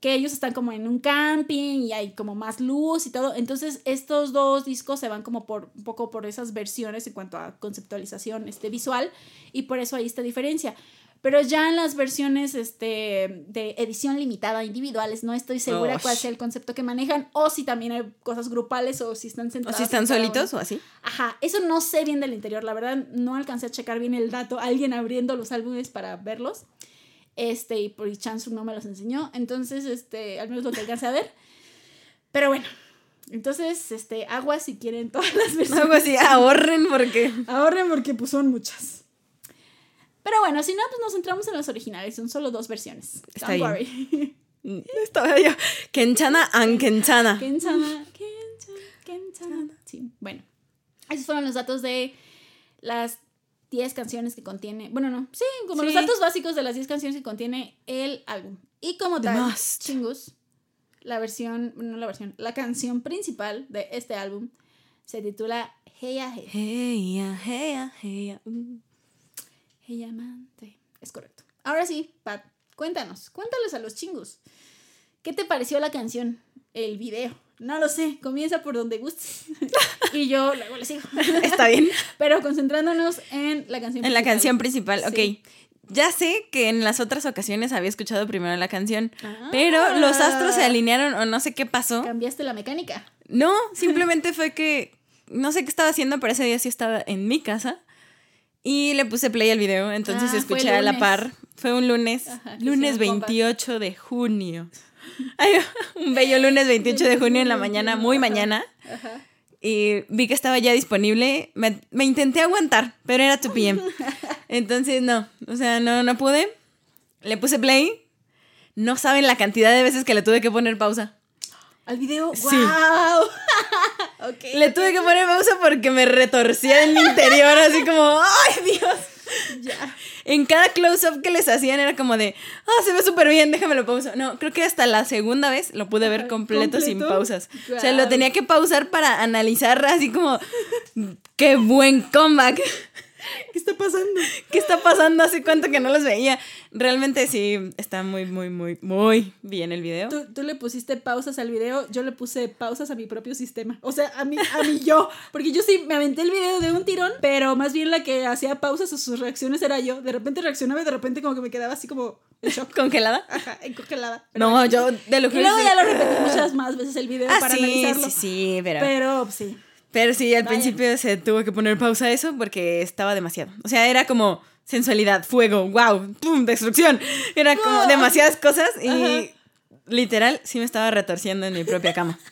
Que ellos están como en un camping y hay como más luz y todo. Entonces estos dos discos se van como por un poco por esas versiones en cuanto a conceptualización este, visual. Y por eso hay esta diferencia. Pero ya en las versiones este, de edición limitada individuales, no estoy segura Ush. cuál sea el concepto que manejan, o si también hay cosas grupales, o si están O centradas. si están solitos uno. o así. Ajá, eso no sé bien del interior, la verdad no alcancé a checar bien el dato, alguien abriendo los álbumes para verlos. Este, y por Chansung no me los enseñó, entonces, este, al menos lo que alcancé a ver. Pero bueno, entonces, este, agua si quieren todas las versiones. Algo así, ahorren porque. Ahorren porque pues son muchas. Pero bueno, si no, pues nos centramos en las originales. Son solo dos versiones. Está Don't bien. worry. Estaba yo. Kenchana and Kenchana. Kensana, Kensana, Kensana. Sí, bueno. Esos fueron los datos de las 10 canciones que contiene. Bueno, no. Sí, como los Sí. datos básicos de las 10 canciones que contiene el álbum. Y como The tal, must. chingus, la versión, no la versión, la canción principal de este álbum se titula Hey Ya Hey. Hey, ya, hey, ya, hey, ya. Mm. Hey Amante. Es correcto. Ahora sí, Pat, cuéntanos, cuéntales a los chingos. ¿Qué te pareció la canción? El video. No lo sé, comienza por donde gustes. y yo luego le sigo. Está bien. Pero concentrándonos en la canción En la principal. canción principal, ok. Ya sé que en las otras ocasiones había escuchado primero la canción, Ah. pero los astros se alinearon o no sé qué pasó. Cambiaste la mecánica. No, simplemente fue que no sé qué estaba haciendo, pero ese día sí estaba en mi casa y le puse play al video, entonces Ah, escuché a la par. Fue un lunes, Ajá, lunes hicieron comeback. 28 de junio. Ay, un bello lunes 28 de junio en la mañana, muy mañana. Ajá. Y vi que estaba ya disponible. Me, me intenté aguantar, pero era 2 p.m. Entonces, no. O sea, no, no pude. Le puse play. No saben la cantidad de veces que le tuve que poner pausa. Al video. Sí. ¡Wow! ok. Le tuve que poner pausa porque me retorcía en mi interior, así como, ¡ay, Dios! Ya. En cada close-up que les hacían era como de, ¡ah, se ve súper bien, déjamelo pausa! No, creo que hasta la segunda vez lo pude ver completo, sin pausas. O sea, lo tenía que pausar para analizar así como, ¡qué buen comeback! ¿Qué está pasando? ¿Qué está pasando? Hace cuánto que no los veía. Realmente sí, está muy, muy, muy, muy bien el video. Tú, tú le pusiste pausas al video, yo le puse pausas a mi propio sistema. O sea, a mí, a mí yo. Porque yo sí me aventé el video de un tirón, pero más bien la que hacía pausas a sus reacciones era yo. De repente reaccionaba y de repente como que me quedaba así como en shock. ¿Congelada? Ajá, en congelada. Pero No, yo de lo Y que luego ya lo repetí muchas más veces el video Ah, para sí, analizarlo. sí, sí, pero... Pero sí. Pero sí, al principio se tuvo que poner pausa a eso porque estaba demasiado. O sea, era como sensualidad, fuego, wow, pum, destrucción. Era como demasiadas cosas y Ajá. literal sí me estaba retorciendo en mi propia cama.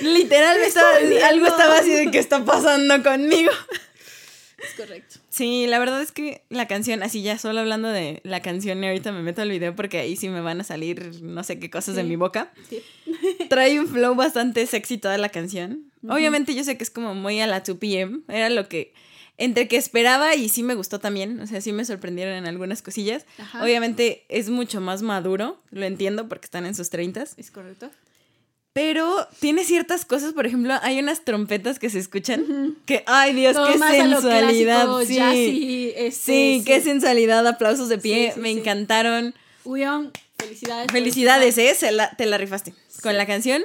literal me estaba, algo estaba así de qué está pasando conmigo. Es correcto. Sí, la verdad es que la canción, así ya solo hablando de la canción, y ahorita me meto al video porque ahí sí me van a salir no sé qué cosas de mi boca. Sí. Trae un flow bastante sexy toda la canción. Obviamente yo sé que es como muy a la 2 p.m. Era lo que entre que esperaba y sí me gustó también, o sea, sí me sorprendieron en algunas cosillas. Ajá. Obviamente es mucho más maduro, lo entiendo porque están en sus 30 Es correcto. Pero tiene ciertas cosas, por ejemplo, hay unas trompetas que se escuchan que, ay Dios, Todo qué sensualidad. clásico, sí. jazzy, este, sí, qué sensualidad, aplausos de pie, Sí, sí, me sí. encantaron. Uyon, felicidades. por Felicidades, ¿eh? Se la- te la rifaste. Con la canción,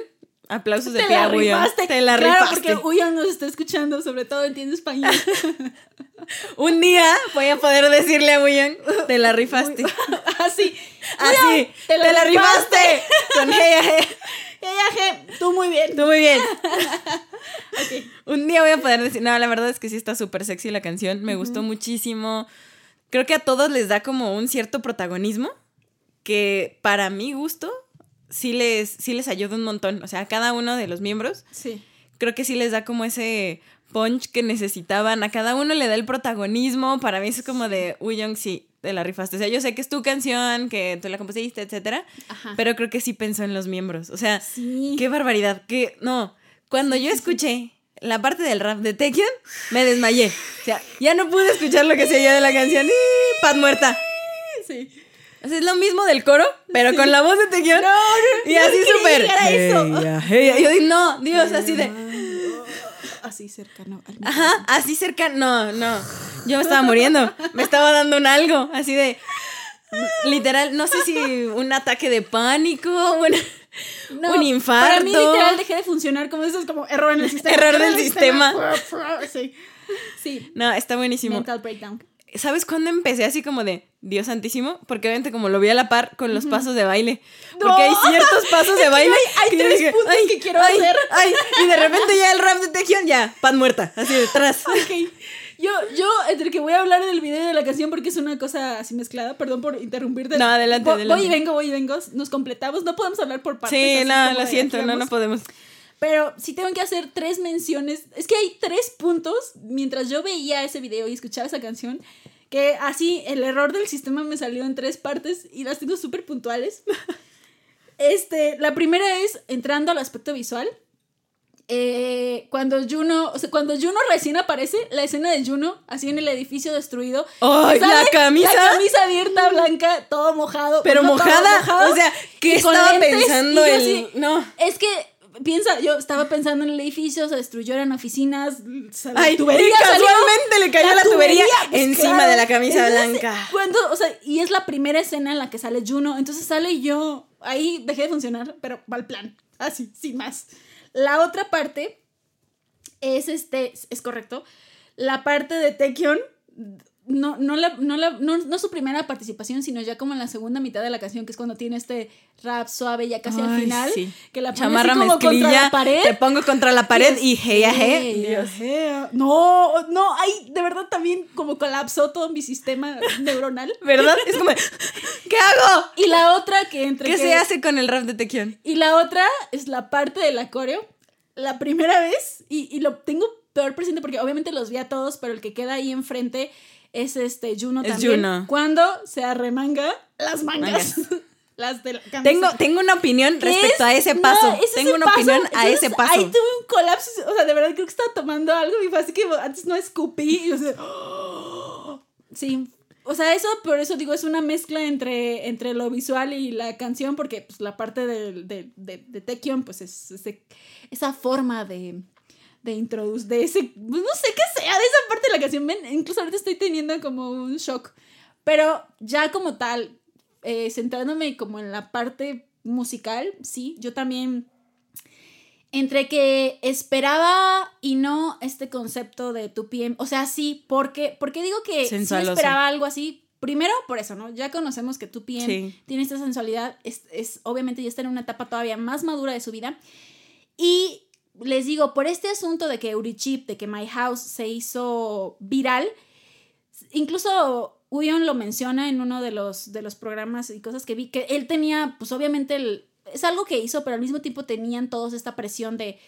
aplausos de Te pie la a William. rifaste. Te la claro, rifaste. porque Uyon nos está escuchando, sobre todo entiende español. Un día voy a poder decirle a William, te la rifaste. Así. Así, Uyon, te la, rifaste. Con hey, hey. Ella, je, tú muy bien. Tú muy bien. Ok. Un día voy a poder decir, no, la verdad es que sí está súper sexy la canción, me gustó muchísimo. Creo que a todos les da como un cierto protagonismo que para mi gusto sí les, sí les ayuda un montón. O sea, a cada uno de los miembros Sí. creo que sí les da como ese punch que necesitaban. A cada uno le da el protagonismo. Para mí es como de, uy, Young, sí, te la rifaste. O sea, yo sé que es tu canción, que tú la compusiste, etcétera. Ajá. Pero creo que sí pensó en los miembros. O sea, Sí. qué barbaridad. Que, no, cuando yo escuché la parte del rap de Tekken, me desmayé. O sea, ya no pude escuchar lo que seguía de la canción. ¡Y! Pat muerta. Sí. O sea, es lo mismo del coro, pero con la voz de Tekken. No, no, y así súper. "Hey, hey, ya". Yo dije, no, Dios, así de. Así cercano al micrófono. Ajá, así cerca, no, no. Yo me estaba muriendo. Me estaba dando un algo, así de. Literal, no sé si un ataque de pánico, un, No, un infarto. Para mí, literal, dejé de funcionar como eso, es como error en el sistema. Error del sistema. Sí. Sí. No, está buenísimo. Mental breakdown. ¿Sabes cuándo empecé así como de Dios santísimo? Porque obviamente como lo vi a la par con los pasos de baile. Porque hay ciertos pasos de baile. hay que tres puntos que quiero hacer". Ay, y de repente ya el rap de Tejión, ya, pan muerta, así detrás. Ok. Yo, yo, entre que voy a hablar del video y de la canción porque es una cosa así mezclada, perdón por interrumpirte. No, adelante, adelante. Voy y vengo, voy y vengo, nos completamos, no podemos hablar por partes. Sí, no, lo siento, no, no podemos. Pero sí tengo que hacer tres menciones. Es que hay tres puntos mientras yo veía ese video y escuchaba esa canción. Que así el error del sistema me salió en tres partes y las tengo súper puntuales. Este, la primera es entrando al aspecto visual. Eh, cuando Juno, o sea, cuando Juno recién aparece, la escena de Juno, así en el edificio destruido. ¡Ay, sale la camisa! La camisa abierta, blanca, todo mojado. Pero mojada, mojado, o sea, ¿qué estaba lentes, pensando el- así, no. Es que, piensa, yo estaba pensando en el edificio, se destruyó, eran oficinas, sa- la Ay, tubería y salió, casualmente le cayó la tubería pues, encima claro. de la camisa blanca. Cuando, o sea, y es la primera escena en la que sale Juno, entonces sale yo, ahí dejé de funcionar, pero va al plan, así, sin más. La otra parte es este, es correcto, la parte de Taekyon, no, no, la, no, la, no, no su primera participación, sino ya como en la segunda mitad de la canción, que es cuando tiene este rap suave ya casi al final, sí. que la Chamarra así como contra la pared. te pongo contra la pared y hey, hey, Dios. No, no, ay, de verdad también como colapsó todo mi sistema neuronal. ¿Verdad? Es como, ¿qué hago? Y la otra que entre ¿Qué que- se hace con el rap de Tequión? Y la otra es la parte del coreo. La primera vez, y, y lo tengo peor presente porque obviamente los vi a todos, pero el que queda ahí enfrente es este Juno Es también. Juno. Cuando se arremanga las mangas. las de la camisa. Tengo, tengo una opinión ¿Qué respecto es? a ese No, paso. es tengo ese una paso. opinión a ese paso. Ahí tuve un colapso. O sea, de verdad creo que estaba tomando algo y fue así que antes no escupí. Y yo así, Sí. O sea, eso, por eso digo, es una mezcla entre, entre lo visual y la canción, porque pues, la parte de, de, de, de Taekyon, pues es ese- esa forma de, de introducir, de ese, pues, no sé qué de esa parte de la canción. Incluso ahorita estoy teniendo como un shock. Pero ya como tal, eh, centrándome como en la parte musical, sí, yo también entre que esperaba y no este concepto de tu PM, o sea, sí, porque, porque digo que sí esperaba algo así. Primero, por eso, ¿no? Ya conocemos que tu PM Sí. tiene esta sensualidad, es, es obviamente ya está en una etapa todavía más madura de su vida. Y les digo, por este asunto de que Urichip, de que My House se hizo viral, incluso Uyon lo menciona en uno de los, de los programas y cosas que vi, que él tenía, pues obviamente, el, es algo que hizo, pero al mismo tiempo tenían todos esta presión de,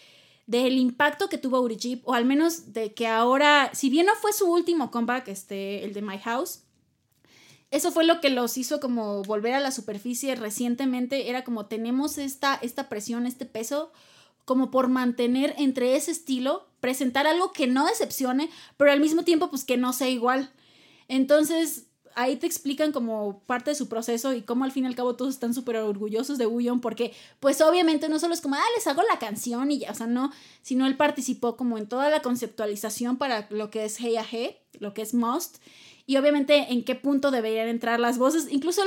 del impacto que tuvo Uri o al menos de que ahora, si bien no fue su último comeback, este, el de My House, eso fue lo que los hizo como volver a la superficie recientemente, era como tenemos esta, esta presión, este peso, como por mantener entre ese estilo, presentar algo que no decepcione, pero al mismo tiempo pues que no sea igual. Entonces, ahí te explican como parte de su proceso y cómo al fin y al cabo todos están súper orgullosos de Uyon porque pues obviamente no solo es como, ah, les hago la canción y ya, o sea, no, sino él participó como en toda la conceptualización para lo que es Hey a Hey, lo que es Must y obviamente en qué punto deberían entrar las voces, incluso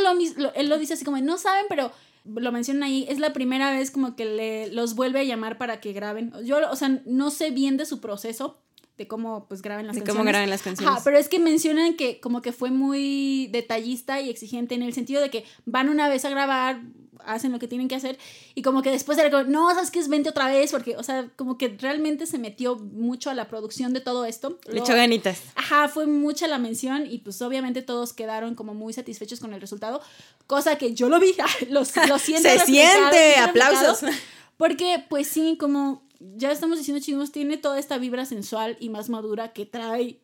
él lo dice así como, no saben, pero lo mencionan ahí, es la primera vez como que le, los vuelve a llamar para que graben. Yo, o sea, no sé bien de su proceso, de cómo pues graben las de canciones. cómo graben las canciones. pero es que mencionan que como que fue muy detallista y exigente en el sentido de que van una vez a grabar, hacen lo que tienen que hacer y como que después era como, no, sabes que es vente otra vez porque, o sea, como que realmente se metió mucho a la producción de todo esto. Le echó ganitas. Ajá, fue mucha la mención y pues obviamente todos quedaron como muy satisfechos con el resultado, cosa que yo lo vi, lo, lo siento. se siente, aplausos. Porque pues sí, como ya estamos diciendo chingos, tiene toda esta vibra sensual y más madura que trae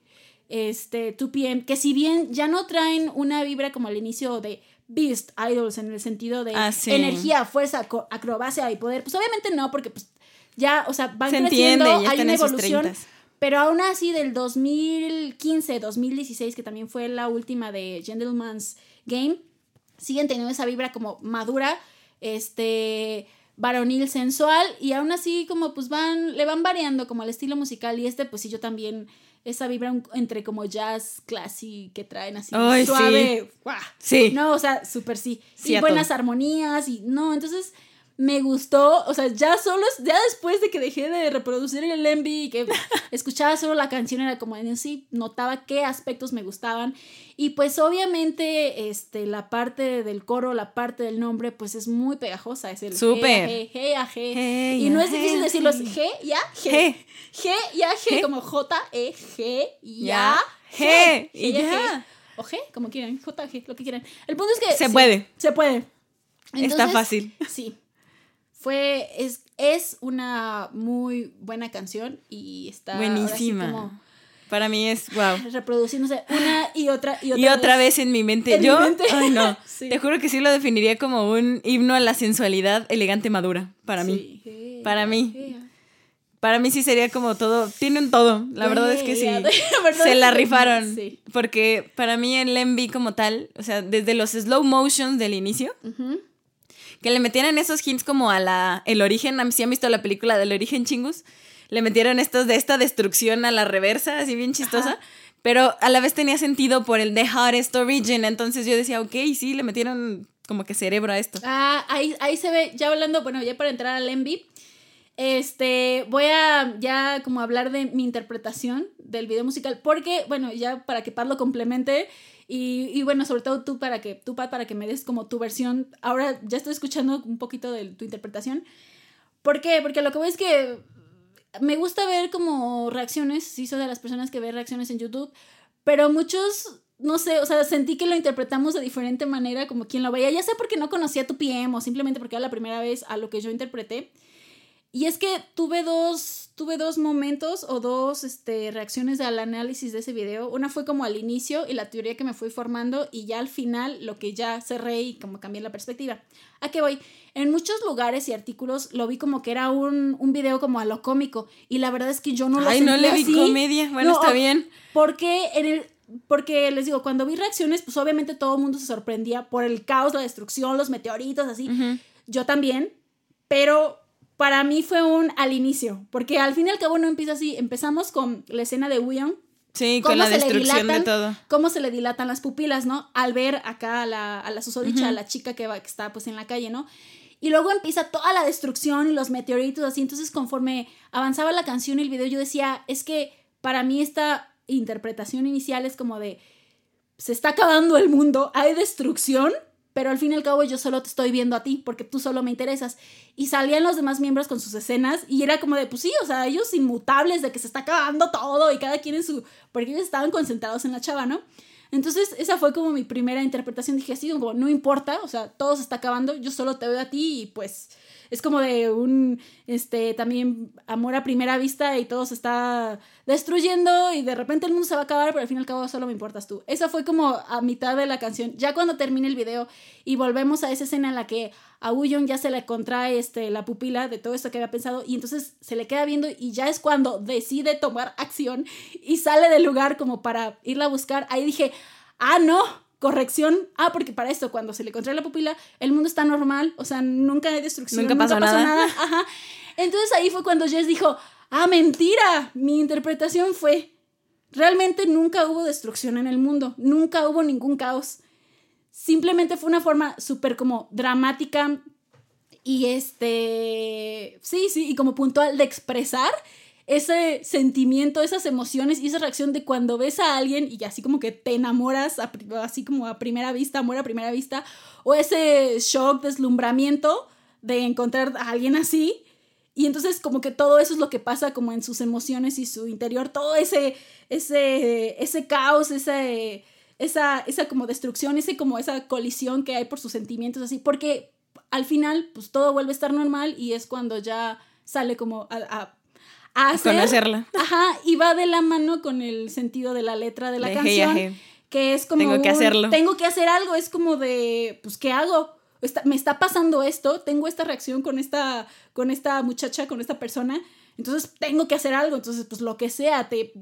este 2PM, que si bien ya no traen una vibra como al inicio de Beast Idols en el sentido de ah, energía, fuerza, acrobacia y poder, pues obviamente no, porque pues ya, o sea, van creciendo, hay una evolución. Pero aún así del 2015, 2016, que también fue la última de Gentleman's Game, siguen teniendo esa vibra como madura, este, varonil sensual y aún así como pues van, le van variando como el estilo musical y este pues sí yo también esa vibra entre como jazz, classy que traen así suave. Sí. No, o sea, súper sí. sí. Y buenas armonías y no, entonces me gustó, o sea, ya solo, ya después de que dejé de reproducir el Envy y que escuchaba solo la canción, era como en sí, notaba qué aspectos me gustaban. Y pues obviamente, este, la parte del coro, la parte del nombre, pues es muy pegajosa, es el Súper. G, G, A, G. y no es difícil decirlos G, ya, G. G, ya, G, como J, E, G, ya, G. Y ya. O G, como quieran, J, G, lo que quieran. El punto es que... Se puede. Se puede. Está fácil. Sí. Fue, es, es una muy buena canción y está... Buenísima. Para mí es wow. Reproduciéndose una y otra y otra, y otra vez, en mi mente. Yo, ay no, te juro que sí lo definiría como un himno a la sensualidad elegante madura para mí. para mí. Para mí sí sería como todo, tienen todo, la verdad es que sí. Se la rifaron. Porque para mí el Envy como tal, o sea, desde los slow motions del inicio, que le metieran esos hints como a la el origen, si han visto la película del origen chingus, le metieron estos de esta destrucción a la reversa, así bien chistosa. Pero a la vez tenía sentido por el The Hottest Origin. Entonces yo decía, ok, sí, le metieron como que cerebro a esto. Ah, ahí, ahí se ve, ya hablando, bueno, ya para entrar al Envy. Este, voy a ya como hablar de mi interpretación del video musical, porque, bueno, ya para que Pablo complemente, y, y, bueno, sobre todo tú para que, tú Pat, para que me des como tu versión, ahora ya estoy escuchando un poquito de tu interpretación. ¿Por qué? Porque lo que voy es que me gusta ver como reacciones, sí soy de las personas que ve reacciones en YouTube, pero muchos, no sé, o sea, sentí que lo interpretamos de diferente manera como quien lo veía, ya sea porque no conocía tu PM o simplemente porque era la primera vez a lo que yo interpreté. Y es que tuve dos, tuve dos momentos o dos este, reacciones al análisis de ese video. Una fue como al inicio y la teoría que me fui formando y ya al final lo que ya cerré y como cambié la perspectiva. ¿A qué voy? En muchos lugares y artículos lo vi como que era un, un video como a lo cómico y la verdad es que yo no lo Ay, no le vi comedia. Bueno, está bien. Porque en el porque les digo, cuando vi reacciones, pues obviamente todo el mundo se sorprendía por el caos, la destrucción, los meteoritos, así. Yo también, pero para mí fue un al inicio, porque al fin y al cabo no empieza así. Empezamos con la escena de William. Sí, con la destrucción de todo. Cómo se le dilatan las pupilas, ¿no? Al ver acá a la, a la susodicha, a la chica que, va, que está pues en la calle, ¿no? Y luego empieza toda la destrucción y los meteoritos así. Entonces, conforme avanzaba la canción y el video, yo decía, es que para mí esta interpretación inicial es como de, se está acabando el mundo, hay destrucción, pero al fin y al cabo yo solo te estoy viendo a ti porque tú solo me interesas. Y salían los demás miembros con sus escenas y era como de, pues sí, o sea, ellos inmutables de que se está acabando todo y cada quien en su... porque ellos estaban concentrados en la chava, ¿no? Entonces esa fue como mi primera interpretación. Dije así, como, no importa, o sea, todo se está acabando, yo solo te veo a ti y pues es como de un, este, también amor a primera vista y todo se está destruyendo y de repente el mundo se va a acabar, pero al fin y al cabo solo me importas tú. Esa fue como a mitad de la canción. Ya cuando termine el video y volvemos a esa escena en la que a Wooyoung ya se le contrae este, la pupila de todo esto que había pensado y entonces se le queda viendo y ya es cuando decide tomar acción y sale del lugar como para irla a buscar. Ahí dije, ah, no, corrección. Ah, porque para esto, cuando se le contrae la pupila, el mundo está normal, o sea, nunca hay destrucción. Nunca pasó, nada. Ajá. Entonces ahí fue cuando Jess dijo, ah, mentira, mi interpretación fue, realmente nunca hubo destrucción en el mundo, nunca hubo ningún caos. Simplemente fue una forma súper como dramática y este, sí, sí, y como puntual de expresar ese sentimiento, esas emociones y esa reacción de cuando ves a alguien y así como que te enamoras, así como a primera vista, amor a primera vista, o ese shock, deslumbramiento de encontrar a alguien así. Y entonces como que todo eso es lo que pasa como en sus emociones y su interior, todo ese, ese, ese caos, ese, esa, esa como destrucción, ese como esa colisión que hay por sus sentimientos así, porque al final pues todo vuelve a estar normal y es cuando ya sale como a conocerla. Ajá, y va de la mano con el sentido de la letra de la canción. Que es como. Tengo que hacerlo. Tengo que hacer algo. Es como de. Pues, ¿qué hago? me está pasando esto. Tengo esta reacción con esta, con esta muchacha, con esta persona. Entonces tengo que hacer algo. Entonces, pues lo que sea, te,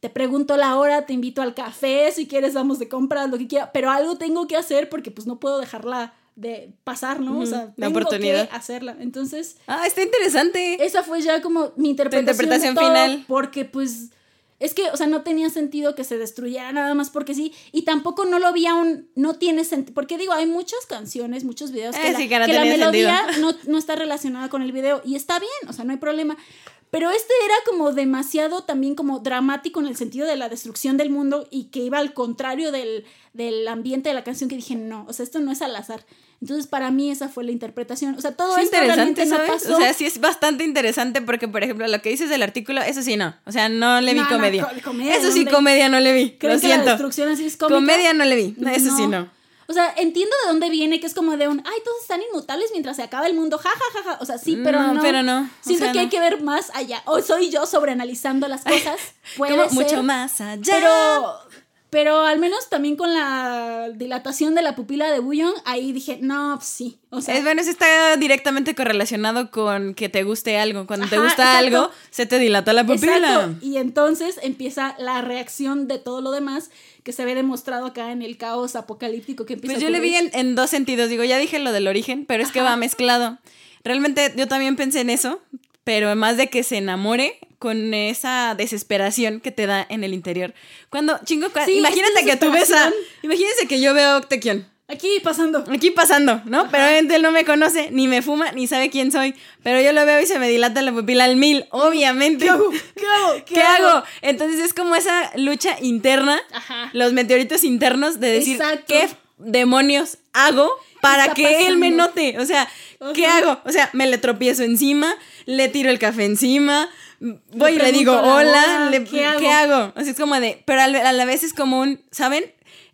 te pregunto la hora, te invito al café, si quieres vamos de compras, lo que quiera. Pero algo tengo que hacer porque pues no puedo dejarla de pasar, ¿no? O sea, tengo oportunidad. que hacerla. Entonces. Ah, está interesante. Esa fue ya como mi interpretación, final. Porque, pues. Es que, o sea, no tenía sentido que se destruyera nada más porque sí. Y tampoco no lo vi aún. No tiene sentido. Porque digo, hay muchas canciones, muchos videos que, eh, la, melodía no, no está relacionada con el video. Y está bien, o sea, no hay problema. Pero este era como demasiado también como dramático en el sentido de la destrucción del mundo y que iba al contrario del, del ambiente de la canción que dije, no, o sea, esto no es al azar. Entonces, para mí esa fue la interpretación. O sea, todo es interesante, ¿sabes? pasó. O sea, sí es bastante interesante porque, por ejemplo, lo que dices del artículo, eso sí no. O sea, no le vi comedia. Eso sí, comedia no le vi. Lo siento. la destrucción así es cómica? Comedia no le vi. eso sí no. O sea, entiendo de dónde viene, que es como de un, ay, todos están inmutables mientras se acaba el mundo, ja, ja, ja, ja. O sea, sí, pero no. Pero no. Siento que hay que ver más allá. O soy yo sobreanalizando las cosas. Puede como mucho más allá. Pero pero al menos también con la dilatación de la pupila de Bouillon, ahí dije, no, sí. O sea, es bueno, eso está directamente correlacionado con que te guste algo. Cuando te gusta algo, se te dilata la pupila. Exacto. Y entonces empieza la reacción de todo lo demás que se ve demostrado acá en el caos apocalíptico que empieza. Pues yo le vi en, dos sentidos. Digo, ya dije lo del origen, pero es que va mezclado. Realmente yo también pensé en eso, pero además de que se enamore, con esa desesperación que te da en el interior. Cuando, chingo, imagínate que tú ves a. Imagínense que yo veo a Octequion. Aquí pasando. Aquí pasando, ¿no? Pero obviamente él no me conoce, ni me fuma, ni sabe quién soy. Pero yo lo veo y se me dilata la pupila al mil, obviamente. ¿Qué hago? ¿Qué hago? ¿Qué, hago? Entonces es como esa lucha interna, los meteoritos internos de decir, ¿qué demonios hago para que él me note? O sea, ¿qué hago? O sea, me le tropiezo encima, le tiro el café encima, voy y le digo, hola, ¿qué, hago? Así es como de, pero a la vez es como un, ¿saben?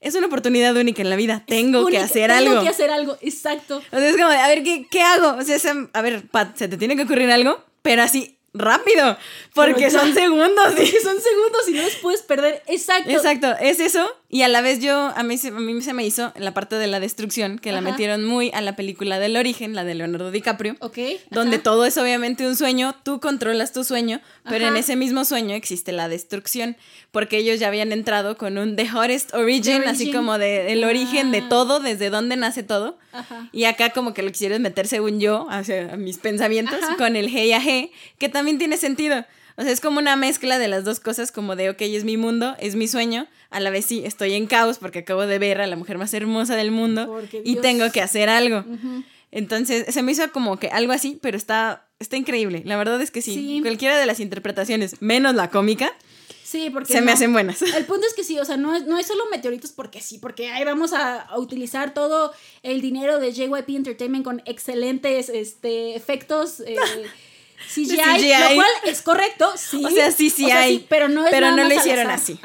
Es una oportunidad única en la vida. Tengo que hacer algo. Tengo que hacer algo, exacto. O sea, es como a ver, ¿qué, qué hago? O sea, a ver, Pat, se te tiene que ocurrir algo, pero así, rápido, porque son segundos. Sí, son segundos y no los puedes perder. Exacto. Exacto, es eso. Y a la vez yo, a mí, a mí se me hizo la parte de la destrucción, que la metieron muy a la película del origen, la de Leonardo DiCaprio. Ok. Donde todo es obviamente un sueño, tú controlas tu sueño, pero en ese mismo sueño existe la destrucción, porque ellos ya habían entrado con un The Hottest Origin, así como de el origen de ah. todo, desde dónde nace todo. Y acá como que lo quisieras meter según yo, hacia mis pensamientos, con el Hey a Hey, que también tiene sentido. O sea, es como una mezcla de las dos cosas, como de, ok, es mi mundo, es mi sueño, a la vez sí, estoy en caos porque acabo de ver a la mujer más hermosa del mundo y tengo que hacer algo. Entonces, se me hizo como que algo así, pero está, está increíble. La verdad es que sí, cualquiera de las interpretaciones, menos la cómica. Sí, porque se me hacen buenas. El punto es que sí, o sea, no es, no es solo meteoritos porque sí, porque ahí vamos a, utilizar todo el dinero de JYP Entertainment con excelentes este, efectos. Eh, CGI, lo cual es correcto, sí. O sea, sí, sí hay. pero no es Pero no lo hicieron así.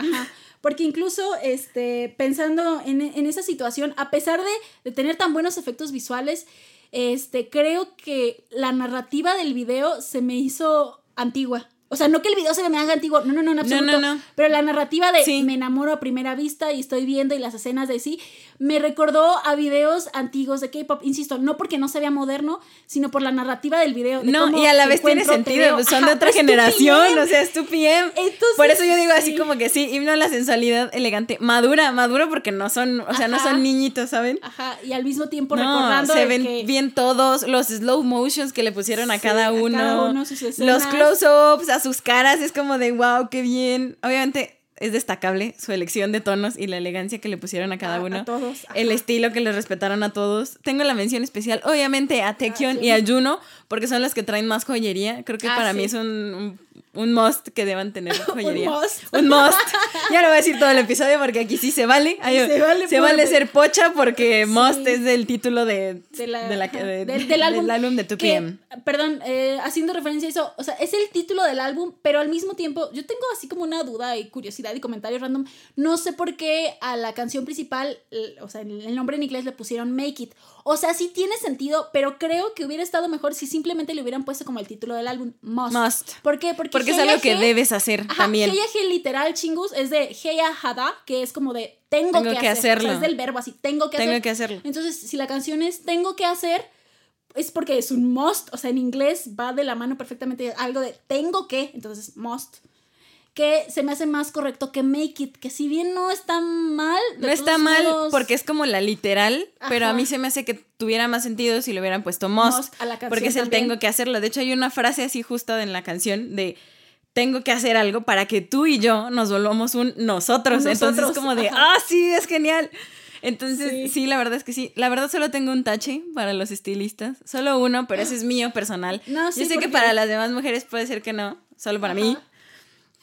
Porque incluso este, pensando en, esa situación, a pesar de, tener tan buenos efectos visuales, este, creo que la narrativa del video se me hizo antigua. O sea, no que el video se me haga antiguo, no, no, no, en absoluto. No, no, no. Pero la narrativa de Sí. me enamoro a primera vista y estoy viendo y las escenas de sí, me recordó a videos antiguos de K-pop. Insisto, no porque no se vea moderno, sino por la narrativa del video. de No, y a la vez tiene sentido, pues son Ajá, de otra generación, PM. o sea, es tu PM. Entonces, Por eso yo digo así sí. como que sí, himno a la sensualidad elegante, madura, madura porque no son, o sea, no son niñitos, ¿saben? Ajá, y al mismo tiempo No, recordando se ven que- bien todos, los slow motions que le pusieron a Sí, cada a uno, cada uno sus los close-ups a sus caras, es como de wow, qué bien. Obviamente es destacable su elección de tonos y la elegancia que le pusieron a cada A- a uno. todos, El estilo que les respetaron a todos. Tengo la mención especial, obviamente, a Taekyon y a Juno, porque son las que traen más joyería. Creo que Ah, para sí. mí es un, un, un must que deban tener joyería. must. Un must. Ya no voy a decir todo el episodio porque aquí sí se vale. Ay, Se vale se vale ser pocha porque Sí. must es del título de, de la- de la- de- del, del álbum, álbum de 2 que, PM. Perdón, eh, haciendo referencia a eso, o sea, es el título del álbum, pero al mismo tiempo yo tengo así como una duda y curiosidad y comentario random. No sé por qué a la canción principal, el- o sea, el, el nombre en inglés le pusieron Make It. O sea, sí tiene sentido, pero creo que hubiera estado mejor si simplemente le hubieran puesto como el título del álbum, Must. Must. ¿Por qué? Porque, Porque es algo que debes hacer Ajá, también. He literal, chingus, es de Heya Hada, que es como de tengo, Tengo que, que hacer. O hacerlo. sea, es del verbo así, tengo que Tengo hacer. que hacerlo. Entonces, si la canción es tengo que hacer, es porque es un must, o sea, en inglés va de la mano perfectamente algo de tengo que, entonces must. Que se me hace más correcto que make it, que si bien no está mal. No está mal modos, porque es como la literal, pero a mí se me hace que tuviera más sentido si le hubieran puesto must. Must a la canción porque es el también. tengo que hacerlo. De hecho, hay una frase así justa en la canción de tengo que hacer algo para que tú y yo nos volvamos un nosotros. Entonces nosotros, es como de, ah, sí, es genial. Entonces, Sí. sí. la verdad es que sí. La verdad solo tengo un tache para los estilistas. Solo uno, pero ese es mío personal. No, sí, Yo sé que para las demás mujeres puede ser que no, solo para mí.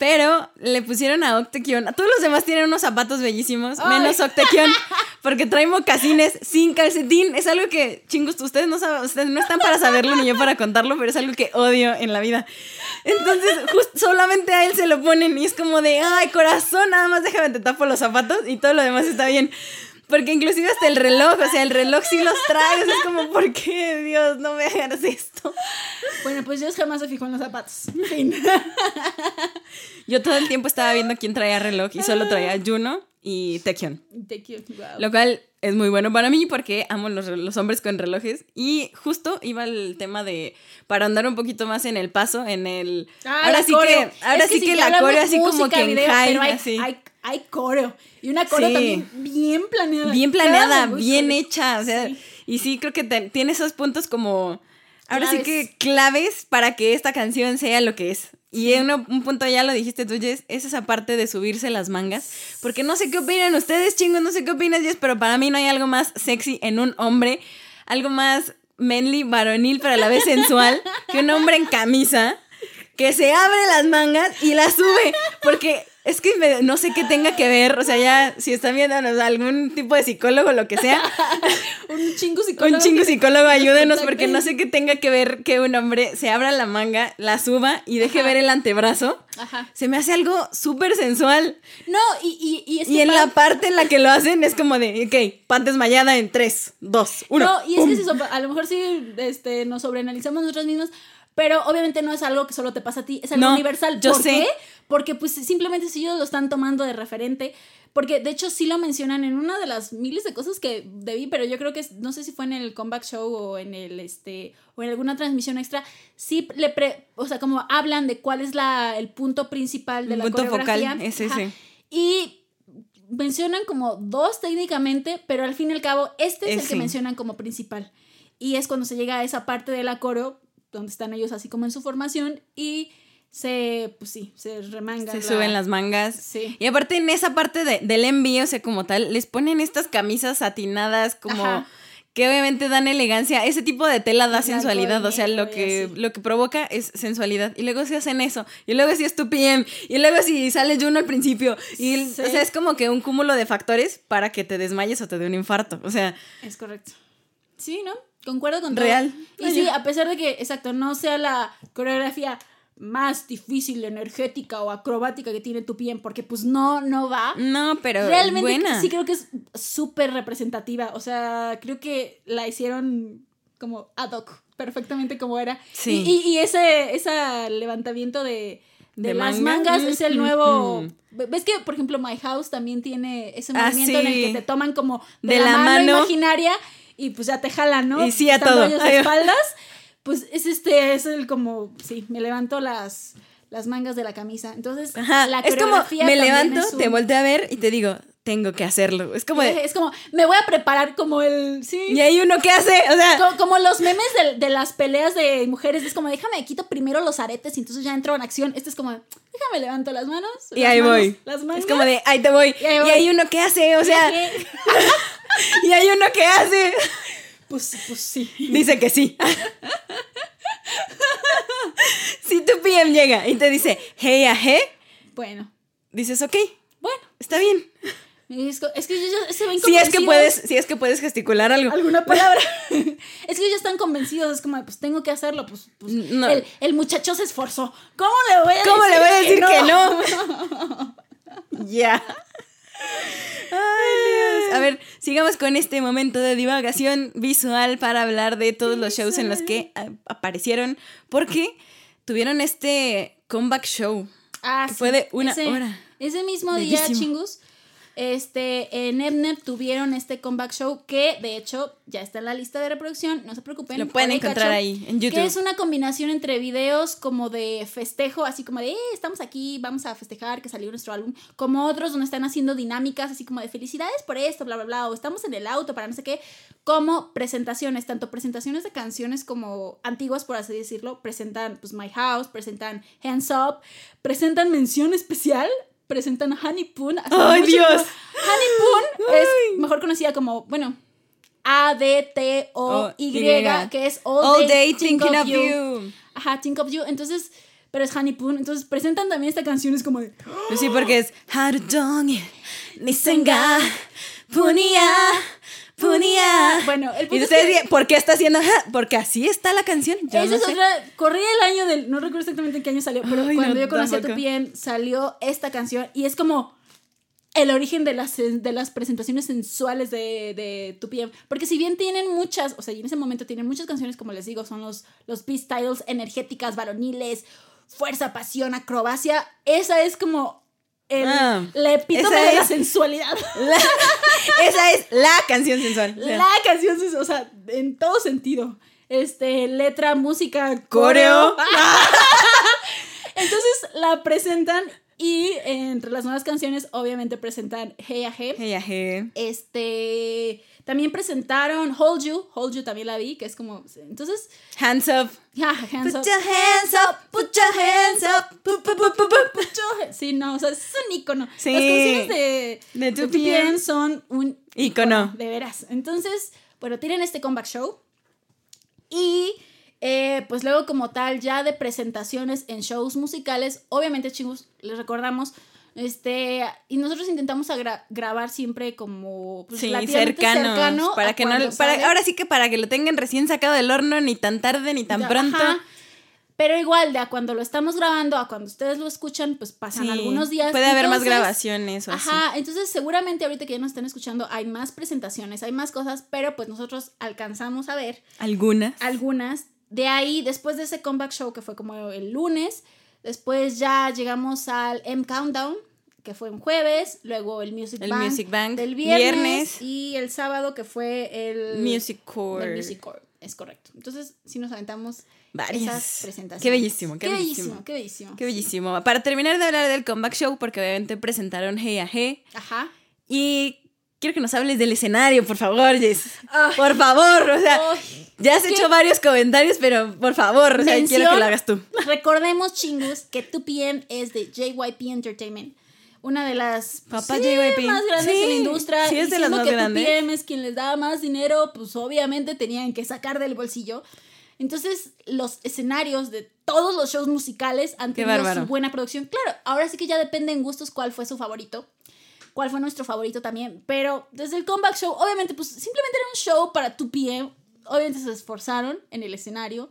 Pero le pusieron a Octekion. A todos los demás tienen unos zapatos bellísimos, Ay. menos Octekion, porque trae mocasines sin calcetín. Es algo que, chingos, ustedes no saben, ustedes no están para saberlo ni yo para contarlo, pero es algo que odio en la vida. Entonces, just- solamente a él se lo ponen y es como de, ay, corazón, nada más déjame te tapo los zapatos y todo lo demás está bien. Porque inclusive hasta el reloj, o sea, el reloj sí los trae, o sea, es como, ¿por qué, Dios, no me hagas esto? Bueno, pues Dios jamás se fijó en los zapatos. Fin. Yo todo el tiempo estaba viendo quién traía reloj y solo traía Juno y Taekyon. Thank you. Wow. Lo cual es muy bueno para mí porque amo los, los hombres con relojes. Y justo iba el tema de, para andar un poquito más en el paso, en el... Ah, ahora sí coreo. que, ahora Es sí si que la coreo así como que en high, hay, así. hay, hay coreo. Y una coreo Sí. también bien planeada. bien planeada, bien hecha. O sea, Sí. y sí creo que te- tiene esos puntos como... Ahora sí que claves para que esta canción sea lo que es. Y uno- un punto ya lo dijiste tú, Jess, es esa parte de subirse las mangas. Porque no sé qué opinan ustedes, chingos, no sé qué opinas, Jess, pero para mí no hay algo más sexy en un hombre, algo más manly, varonil, pero a la vez sensual, que un hombre en camisa que se abre las mangas y las sube. Porque es que me- no sé qué tenga que ver, o sea, ya si están viéndonos algún tipo de psicólogo, lo que sea, Un chingo psicólogo. un chingo psicólogo, ayúdenos porque no sé qué tenga que ver que un hombre se abra la manga, la suba y deje Ajá. ver el antebrazo. Ajá. Se me hace algo súper sensual. No, y, y, y es Y que en para- la parte en la que lo hacen es como de, ok, pan desmayada en 3, 2, 1. No, y es que es eso, a lo mejor sí este, nos sobreanalizamos nosotros mismos, pero obviamente no es algo que solo te pasa a ti, es algo No, universal. yo ¿Por sé. qué? Porque pues simplemente si ellos lo están tomando de referente, porque de hecho sí lo mencionan en una de las miles de cosas que debí, pero yo creo que no sé si fue en el comeback show o en el este o en alguna transmisión extra, sí le pre, o sea, como hablan de cuál es la el punto principal de El la punto focal, coreografía. es ese. Ajá. Y mencionan como dos técnicamente, pero al fin y al cabo este es el que mencionan como principal. Y es cuando se llega a esa parte de la coro, donde están ellos así como en su formación y se, pues sí, se remangan. Se la- suben las mangas. Sí. Y aparte en esa parte de- del envío, o sea, como tal, les ponen estas camisas satinadas como... Ajá. Que obviamente dan elegancia, ese tipo de tela da sensualidad, o sea, lo que, lo que provoca es sensualidad. Y luego si hacen eso, y luego si es tu PM, y luego si sale Juno al principio. Y, Sí. O sea, es como que un cúmulo de factores para que te desmayes o te dé un infarto. O sea, Es correcto. Sí, ¿no? Concuerdo con todo. Real. Y Ay, sí, a pesar de que, exacto, no sea la coreografía más difícil, energética o acrobática que tiene tu pie, porque pues no, no va. no, pero Realmente buena. sí creo que es súper representativa. O sea, creo que la hicieron como ad hoc, perfectamente como era. Sí. Y, y, y ese, ese levantamiento de, de, ¿De las manga? mangas es el nuevo... mm. ¿Ves que, por ejemplo, My House también tiene ese Ah, movimiento en el que te toman como de, De la, la mano, mano. imaginaria y pues ya te jalan, ¿no? Y sí a Estando todo. Ay, espaldas. Pues es este, es el como, sí, me levanto las, las mangas de la camisa. Entonces, Ajá. la es como, coreografía me levanto, un- te volteo a ver y te digo, tengo que hacerlo. Es como de, Es como, me voy a preparar como el, sí. y hay uno que hace, o sea, Co- Como, los memes de, de las peleas de mujeres, es como, déjame, quito primero los aretes y entonces ya entro en acción. Este es como, déjame, levanto las manos. y las ahí manos, voy. Las. Es como de, ahí te voy. Y ahí Y, hay uno que hace, o sea, y hay uno que hace. Pues, pues sí. Dice que sí. si tu PM llega y te dice, hey, aje, Bueno, dices, ok, bueno. está bien. Es, que ellos ya se ven Si es que puedes, si es que puedes gesticular algo. alguna palabra. es que ellos ya están convencidos, es como, pues tengo que hacerlo, pues, pues No. el, el muchacho se esforzó. ¿Cómo le voy a ¿Cómo decir le voy a decir que no? Ya. Ay, Dios. A ver, sigamos con este momento de divagación visual para hablar de todos los shows en los que aparecieron, porque tuvieron este comeback show. Ah, Que sí. fue de una ese, hora. Ese mismo Bellísimo. día, chingus, este, en NetNet tuvieron este comeback show que, de hecho, ya está en la lista de reproducción, no se preocupen. Lo pueden encontrar ahí en YouTube. Que es una combinación entre videos como de festejo, así como de, eh, estamos aquí, vamos a festejar que salió nuestro álbum, como otros donde están haciendo dinámicas, así como de felicidades por esto, bla, bla, bla, o estamos en el auto para no sé qué, como presentaciones, tanto presentaciones de canciones como antiguas, por así decirlo, presentan pues My House, presentan Hands Up, presentan mención especial, presentan Honey Poon. ¡Ay, Dios! Honey Poon es mejor conocida como, bueno, A-D-T-O-Y, O-Y. que es All, All Day, day Think thinking of you. Ajá, Think of You. Entonces, pero es Honey Poon. Entonces presentan también esta canción, es como de. Pues sí, porque es Harudong, Nisenga, Punia, Punia. Bueno, el Y punto es ustedes que- dirán, ¿por qué está haciendo? Porque así está la canción. Yo Esa no es sé. otra. Corría el año del. No recuerdo exactamente en qué año salió, pero Ay, cuando no, yo conocí a tampoco. tu PM salió esta canción y es como el origen de las, de las presentaciones sensuales de, de tu PM. Porque si bien tienen muchas, o sea, y en ese momento tienen muchas canciones, como les digo, son los, los beat styles energéticas, varoniles, fuerza, pasión, acrobacia. Esa es como el, Ah, la epítome de la es- sensualidad. La- esa es la canción sensual. La canción, o sea, en todo sentido. Este, letra, música, coreo. Entonces la presentan y entre las nuevas canciones, obviamente presentan Hey a Hey. Hey. Este, también presentaron Hold You. Hold You también la vi, que es como. Entonces, Hands up. ya, hands Put up. your hands up, put your hands up. Pu, pu, pu, pu, pu. Put your- Sí, no, o sea, es un icono. Sí. Las canciones de, De de 2PM 2PM son un Ícono. De veras. Entonces, bueno, tienen este comeback show. Y eh, pues luego como tal, ya de presentaciones en shows musicales, obviamente chicos, les recordamos, este, y nosotros intentamos grabar siempre como pues, Sí, cercanos. cercano para que no, para, ahora sí que para que lo tengan recién sacado del horno, ni tan tarde ni tan Ya, pronto. ajá. Pero igual, de a cuando lo estamos grabando a cuando ustedes lo escuchan, pues pasan Sí, algunos días. Puede haber más grabaciones o así. Ajá, entonces seguramente ahorita que ya nos están escuchando hay más presentaciones, hay más cosas, pero pues nosotros alcanzamos a ver Algunas. algunas. De ahí, después de ese comeback show que fue como el lunes, después ya llegamos al M Countdown, que fue un jueves, luego el Music El Bank, Music Bank, del viernes, viernes. y el sábado que fue el Music Core. Music Core, es correcto. Entonces, sí nos aventamos Varias. esas presentaciones. Qué bellísimo, qué qué bellísimo. bellísimo, qué bellísimo. Qué bellísimo. Para terminar de hablar del comeback show, porque obviamente presentaron Hey a Hey. Ajá. Y quiero que nos hables del escenario, por favor, Jess. Ay. Por favor, o sea, Ay. ya has hecho varios comentarios, pero por favor, o sea, quiero que lo hagas tú. Recordemos, chingus, que 2PM es de JYP Entertainment. Una de las sí, JYP. más grandes Sí, en la industria. sí es de las más que grandes. 2PM es quien les daba más dinero, pues obviamente tenían que sacar del bolsillo. Entonces, los escenarios de todos los shows musicales han tenido su buena producción. Claro, ahora sí que ya depende en gustos cuál fue su favorito. Cuál fue nuestro favorito también. Pero desde el comeback show, obviamente, pues simplemente era un show para 2PM. Obviamente se esforzaron en el escenario.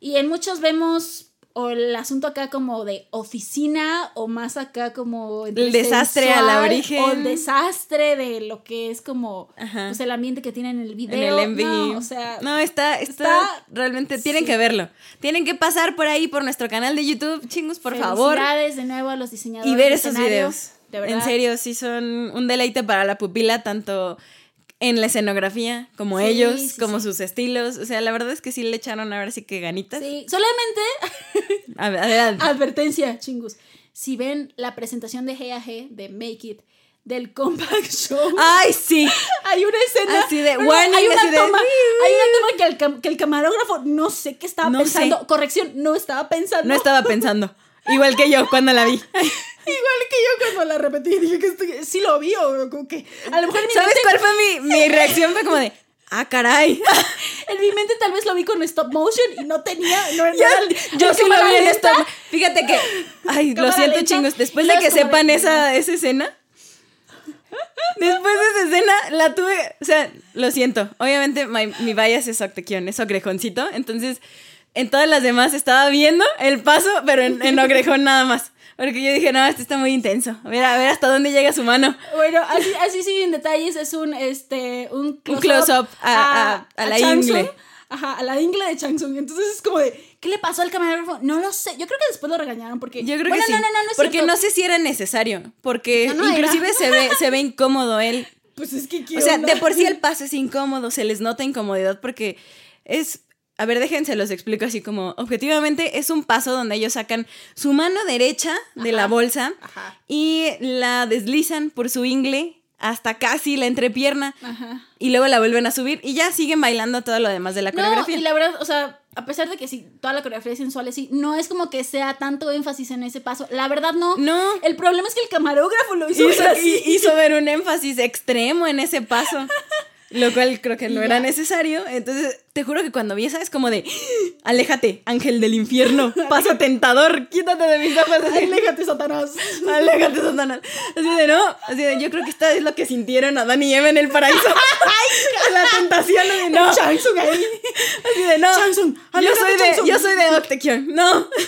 Y en muchos vemos o el asunto acá como de oficina o más acá como el desastre a la origen o el desastre de lo que es como pues, el ambiente que tiene en el video en el no, o sea no está está, realmente tienen que verlo tienen que pasar por ahí por nuestro canal de YouTube chingos por favor de nuevo a los diseñadores y ver esos videos de verdad. en serio sí son un deleite para la pupila tanto en la escenografía, como ellos, como sus estilos. O sea, la verdad es que sí le echaron a ver si que ganitas. Sí, solamente. adelante. Advertencia, chingus. Si ven la presentación de G de Make It, del Compact Show. ¡Ay, sí! Hay una escena. Así de warning, hay, una toma, hay una toma que el, camarógrafo no sé qué estaba pensando. Corrección, no estaba pensando. No estaba pensando. Igual que yo cuando la vi. Igual que yo cuando la repetí, dije que sí lo vi o como que a lo mejor ¿Sabes cuál fue mi, mi reacción? Fue como de, ah, caray. en mi mente tal vez lo vi con stop motion y no tenía, no, yo sí lo vi en stop. Fíjate que, ay, lo siento chingos, después de que sepan esa, esa escena, Después de esa escena la tuve, o sea, lo siento. Obviamente mi, mi bias es octequión, es ogrejoncito. Entonces, en todas las demás estaba viendo el paso, pero en, en ogrejón nada más. Porque yo dije, no, esto está muy intenso. A ver, a ver hasta dónde llega su mano. Bueno, así, así sí, en detalles, es un, este, un close-up a, la ingle. Ajá, a la ingle de Changsung. Entonces es como de, ¿qué le pasó al camarógrafo? No lo sé. Yo creo que después lo regañaron porque. Yo creo que sí. No, no, no, no Porque no sé si era necesario. Porque inclusive se ve, se ve incómodo él. Pues es que O sea, de por sí el paso es incómodo, se les nota incomodidad porque es a ver, déjense, los explico así como, objetivamente es un paso donde ellos sacan su mano derecha de la bolsa y la deslizan por su ingle hasta casi la entrepierna y luego la vuelven a subir y ya siguen bailando todo lo demás de la coreografía. y la verdad, o sea, a pesar de que sí, toda la coreografía es sensual, sí, no es como que sea tanto énfasis en ese paso. La verdad, no. No. El problema es que el camarógrafo lo hizo, hizo, hizo ver un énfasis extremo en ese paso. Lo cual creo que no era necesario. Entonces, te juro que cuando vi esa es como de, aléjate, ángel del infierno, paso tentador, quítate de mis ojos. Aléjate, Satanás. Aléjate, Satanás. Así de, no, así de, yo creo que esta es lo que sintieron a Dani y Eva en el paraíso. la tentación de no. Changsung ahí. Así de, no. Changsung, yo soy de, yo soy de Octekion, no.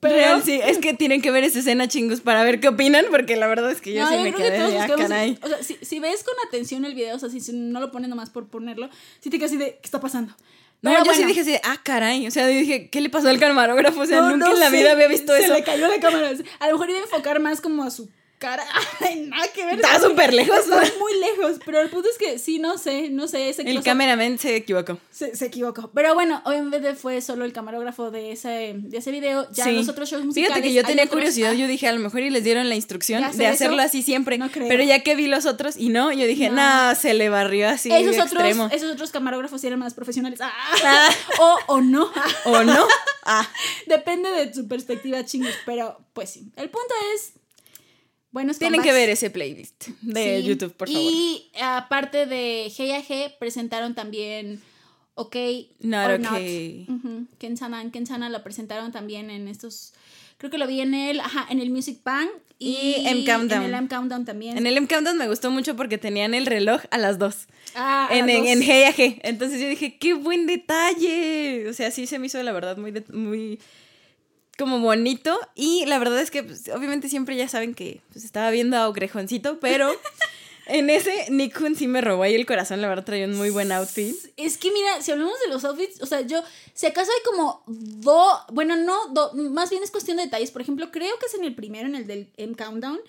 Pero sí, es que tienen que ver esa escena, chingos, para ver qué opinan, porque la verdad es que yo sí me quedé de, ah, caray. O sea, si, ves con atención el video, o sea, si no lo pones nomás por ponerlo, sí te quedas así de, ¿qué está pasando? No, yo sí dije así, ah, caray. O sea, dije, ¿qué le pasó al camarógrafo? O sea, nunca en la vida había visto eso. Se le cayó la cámara. A lo mejor iba a enfocar más como a su cara. Ay, nada que ver. Está súper lejos. Está muy lejos. Pero el punto es que sí, no sé, no sé. Ese el cameraman se equivocó. Se, se, equivocó. Pero bueno, obviamente fue solo el camarógrafo de ese, de ese video. Ya los otros shows musicales. Fíjate que yo tenía curiosidad. Yo dije, a lo mejor y les dieron la instrucción de hacerlo así siempre. No creo. Pero ya que vi los otros y no, yo dije, no, se le barrió así. Esos, otros, extremo. esos otros camarógrafos eran más profesionales. Ah. Ah. o, o no. o no. Ah. Depende de su perspectiva, chingos. Pero pues sí. El punto es tienen que ver ese playlist de YouTube, por favor. Y aparte de Hey G, presentaron también OK Not or Okay. Not. Kensana, Kensana lo presentaron también en estos. Creo que lo vi en el, ajá, en el Music Bank y, en Countdown. En el M Countdown también. En el M Countdown me gustó mucho porque tenían el reloj a las dos. Ah, en, en, en Hey G. Entonces yo dije, qué buen detalle. O sea, sí se me hizo la verdad muy, muy como bonito. Y la verdad es que, pues, obviamente, siempre ya saben que pues, estaba viendo a Ogrejoncito, pero. En ese, Nick sí me robó ahí el corazón, la verdad traía un muy buen outfit. Es que mira, si hablamos de los outfits, o sea, yo, si acaso hay como dos, bueno, no, do, más bien es cuestión de detalles. Por ejemplo, creo que es en el primero, en el del M Countdown,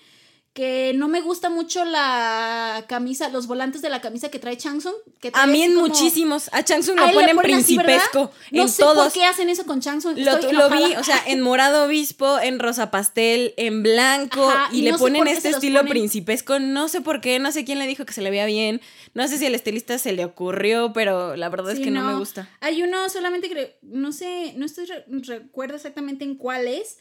que no me gusta mucho la camisa, los volantes de la camisa que trae Changsung. Que a mí en muchísimos. A Changsung lo ponen, principesco. no sé por qué hacen eso con Changsung. Lo, vi, o sea, en morado obispo, en rosa pastel, en blanco. y, le ponen este estilo principesco. No sé por qué, no sé quién le dijo que se le veía bien. No sé si al estilista se le ocurrió, pero la verdad es que no. me gusta. Hay uno solamente que no sé, no estoy recuerdo exactamente en cuál es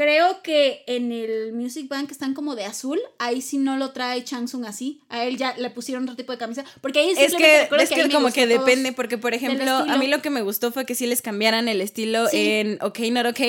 Creo que en el Music Bank están como de azul. Ahí sí no lo trae Changsung así. A él ya le pusieron otro tipo de camisa. Porque ahí es que, es que, como que depende. Porque, por ejemplo, a mí lo que me gustó fue que sí les cambiaran el estilo en OK Not OK.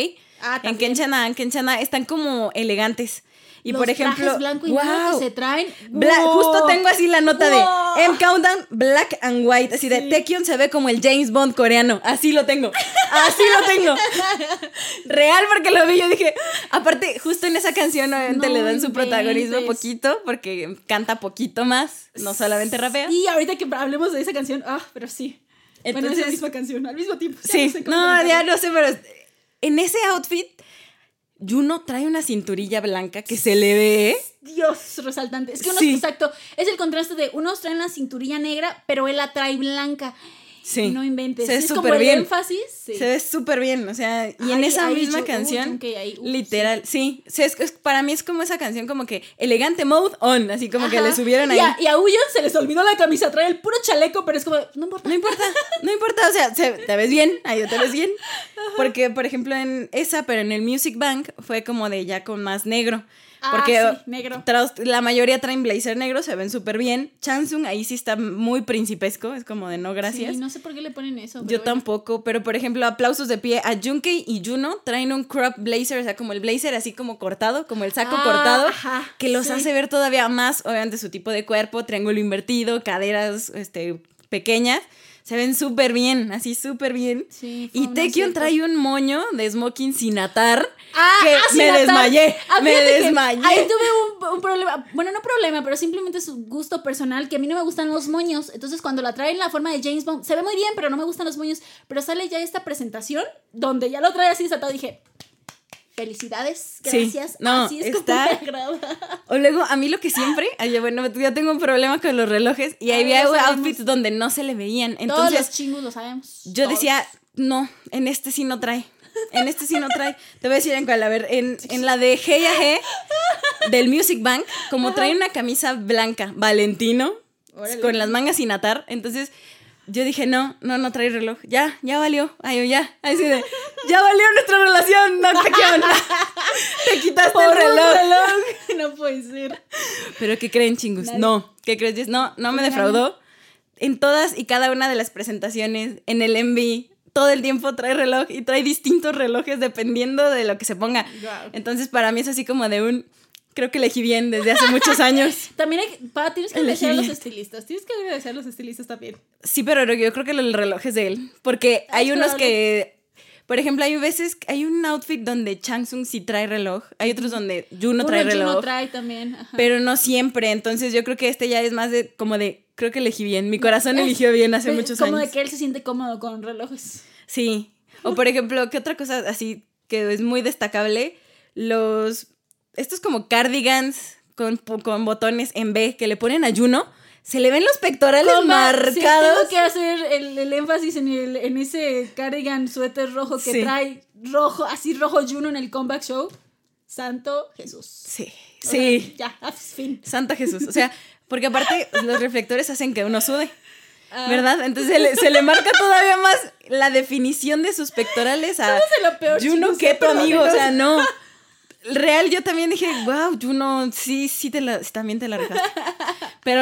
Ah, en Kenchana, en Kenchana están como elegantes. Y Los por ejemplo, trajes blanco y negro wow. que se traen. Bla- ¡wow! Justo tengo así la nota ¡Wow! de M Countdown Black and White, así de Sí. Taekyon se ve como el James Bond coreano, así lo tengo, así lo tengo. Real porque lo vi, yo dije, aparte justo en esa canción obviamente No le dan su protagonismo poquito porque canta poquito más, no solamente rapea. Y ahorita que hablemos de esa canción, ah, pero sí. bueno, es Entonces- la misma canción, al mismo tiempo. ya Sí, sé cómo no, ya no sé, pero en ese outfit Juno trae una cinturilla blanca que se le ve. Dios, resaltante. Es que unos, Sí. exacto, es el contraste de unos traen la cinturilla negra, pero él la trae blanca. Sí. No inventes. Se ve súper el bien. énfasis. Sí. Se ve súper bien, o sea, y en esa ay, misma canción, literal, sí, sí, es, es- para mí es como esa canción como que elegante mode on, así como que le subieron y ahí. A, y a Uyon se les olvidó la camisa, trae el puro chaleco, pero es como, no importa. No importa, no importa, o sea, se- te ves bien, ahí te ves bien. Porque, por ejemplo, en esa, pero en el Music Bank fue como de ya con más negro. Ah, Porque sí, negro. la mayoría traen blazer negro, se ven súper bien. Chansung ahí sí está muy principesco, es como de no gracias. Sí, no sé por qué le ponen eso. Yo bueno. tampoco, pero por ejemplo, aplausos de pie a Junkei y Juno traen un crop blazer, o sea, como el blazer así como cortado, como el saco Ah, cortado, ajá, que los sí. hace ver todavía más, obviamente, su tipo de cuerpo, triángulo invertido, caderas este, pequeñas. Se ven súper bien, así súper bien. Sí, y acierto. trae un moño de smoking sin atar. Ah, que ah, me desmayé. Ah, me desmayé. Ahí tuve un, un problema. Bueno, no problema, pero simplemente es un gusto personal que a mí no me gustan los moños. Entonces, cuando la traen en la forma de James Bond, se ve muy bien, pero no me gustan los moños. Pero sale ya esta presentación donde ya lo trae así desatado. Dije, felicidades, Sí, gracias. no, así es está- como me agrada. O luego, a mí lo que siempre, ay, bueno, yo tengo un problema con los relojes y había outfits donde no se le veían. Todos Entonces, los chingos lo sabemos. Yo Todos. decía, no, en este sí no trae. En este sí no trae. Te voy a decir en cuál. A ver, en, en la de G a G del Music Bank, como trae una camisa blanca, Valentino, Órale. con las mangas sin atar, entonces yo dije, no, no, no trae reloj. Ya, ya valió. Ay, ya. Así de, ya valió nuestra relación, no te quiero. Te quitaste Por el reloj. reloj. No puede ser. Pero ¿qué creen, chingus? No. ¿Qué crees? No, no me Pues defraudó. En todas y cada una de las presentaciones, en el MV, todo el tiempo trae reloj y trae distintos relojes dependiendo de lo que se ponga. Entonces, para mí es así como de un. Creo que elegí bien desde hace muchos años. También hay, pa, tienes que agradecer a los estilistas. Tienes que agradecer a los estilistas también. Sí, pero yo creo que el reloj es de él. Porque Ah, hay es unos probable. que. Por ejemplo, hay veces. Hay un outfit donde Changsung sí trae reloj. Hay otros donde Juno trae Uno, Juno reloj. trae también. ajá. pero no siempre. Entonces yo creo que este ya es más de como de, creo que elegí bien. Mi corazón eligió bien hace muchos como años. de que él se siente cómodo con relojes. Sí. O por ejemplo, ¿qué otra cosa así que es muy destacable? Los, estos como cardigans con, con botones en B que le ponen a Juno. Se le ven los pectorales Coma, sí, marcados. tengo que hacer el, el énfasis en, el, en ese cardigan suéter rojo que Sí. trae rojo, así rojo Juno en el comeback show. Santo Jesús. Sí, sí. ya, ah, fin. Santa Jesús. O sea, porque aparte los reflectores hacen que uno sude. Ah, ¿Verdad? Entonces se le, se le marca todavía más la definición de sus pectorales a es de lo peor, Juno perdónenos. amigo. O sea, no. Real, yo también dije, wow, Juno, sí, sí, te la, también te la regaste. Pero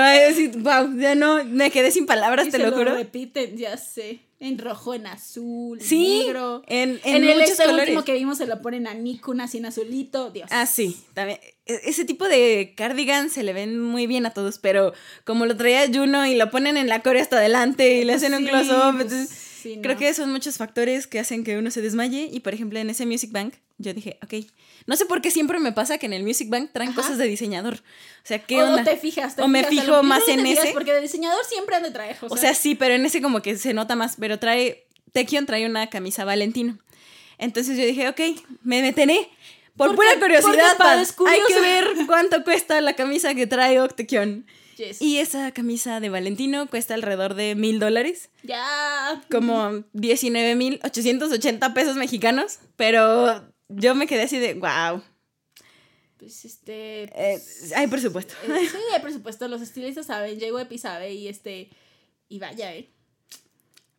wow, ya no, me quedé sin palabras, Y te se lo juro. repiten, ya sé. En rojo, en azul, Sí, negro. en- en en el muchos colores. último que vimos se lo ponen a Nikun así en azulito. Dios. Ah, sí, también. e- Ese tipo de cardigan se le ven muy bien a todos, pero como lo traía Juno y lo ponen en la core hasta adelante y le hacen un close-up, pues, entonces sí, creo no. que son muchos factores que hacen que uno se desmaye. Y por ejemplo, en ese Music Bank, yo dije, ok, no sé por qué siempre me pasa que en el Music Bank traen Ajá. cosas de diseñador. O sea, ¿qué o onda? te fijas. te O me fijas, fijo más en ese. Porque de diseñador siempre han de traer. O, O sea, sí, pero en ese como que se nota más, pero trae, Tekion trae una camisa Valentino. Entonces yo dije, ok, me detené. Por Porque- pura curiosidad, porque pa, pa, es curioso. hay que ver cuánto cuesta la camisa que trae Octekion. yes. Y esa camisa de Valentino cuesta alrededor de mil dólares, ya. como 19 mil 880 pesos mexicanos, pero yo me quedé así de, wow, Pues este. eh, hay presupuesto. eh, sí, hay presupuesto. Los estilistas saben. JYP sabe. Y este. Y vaya, eh.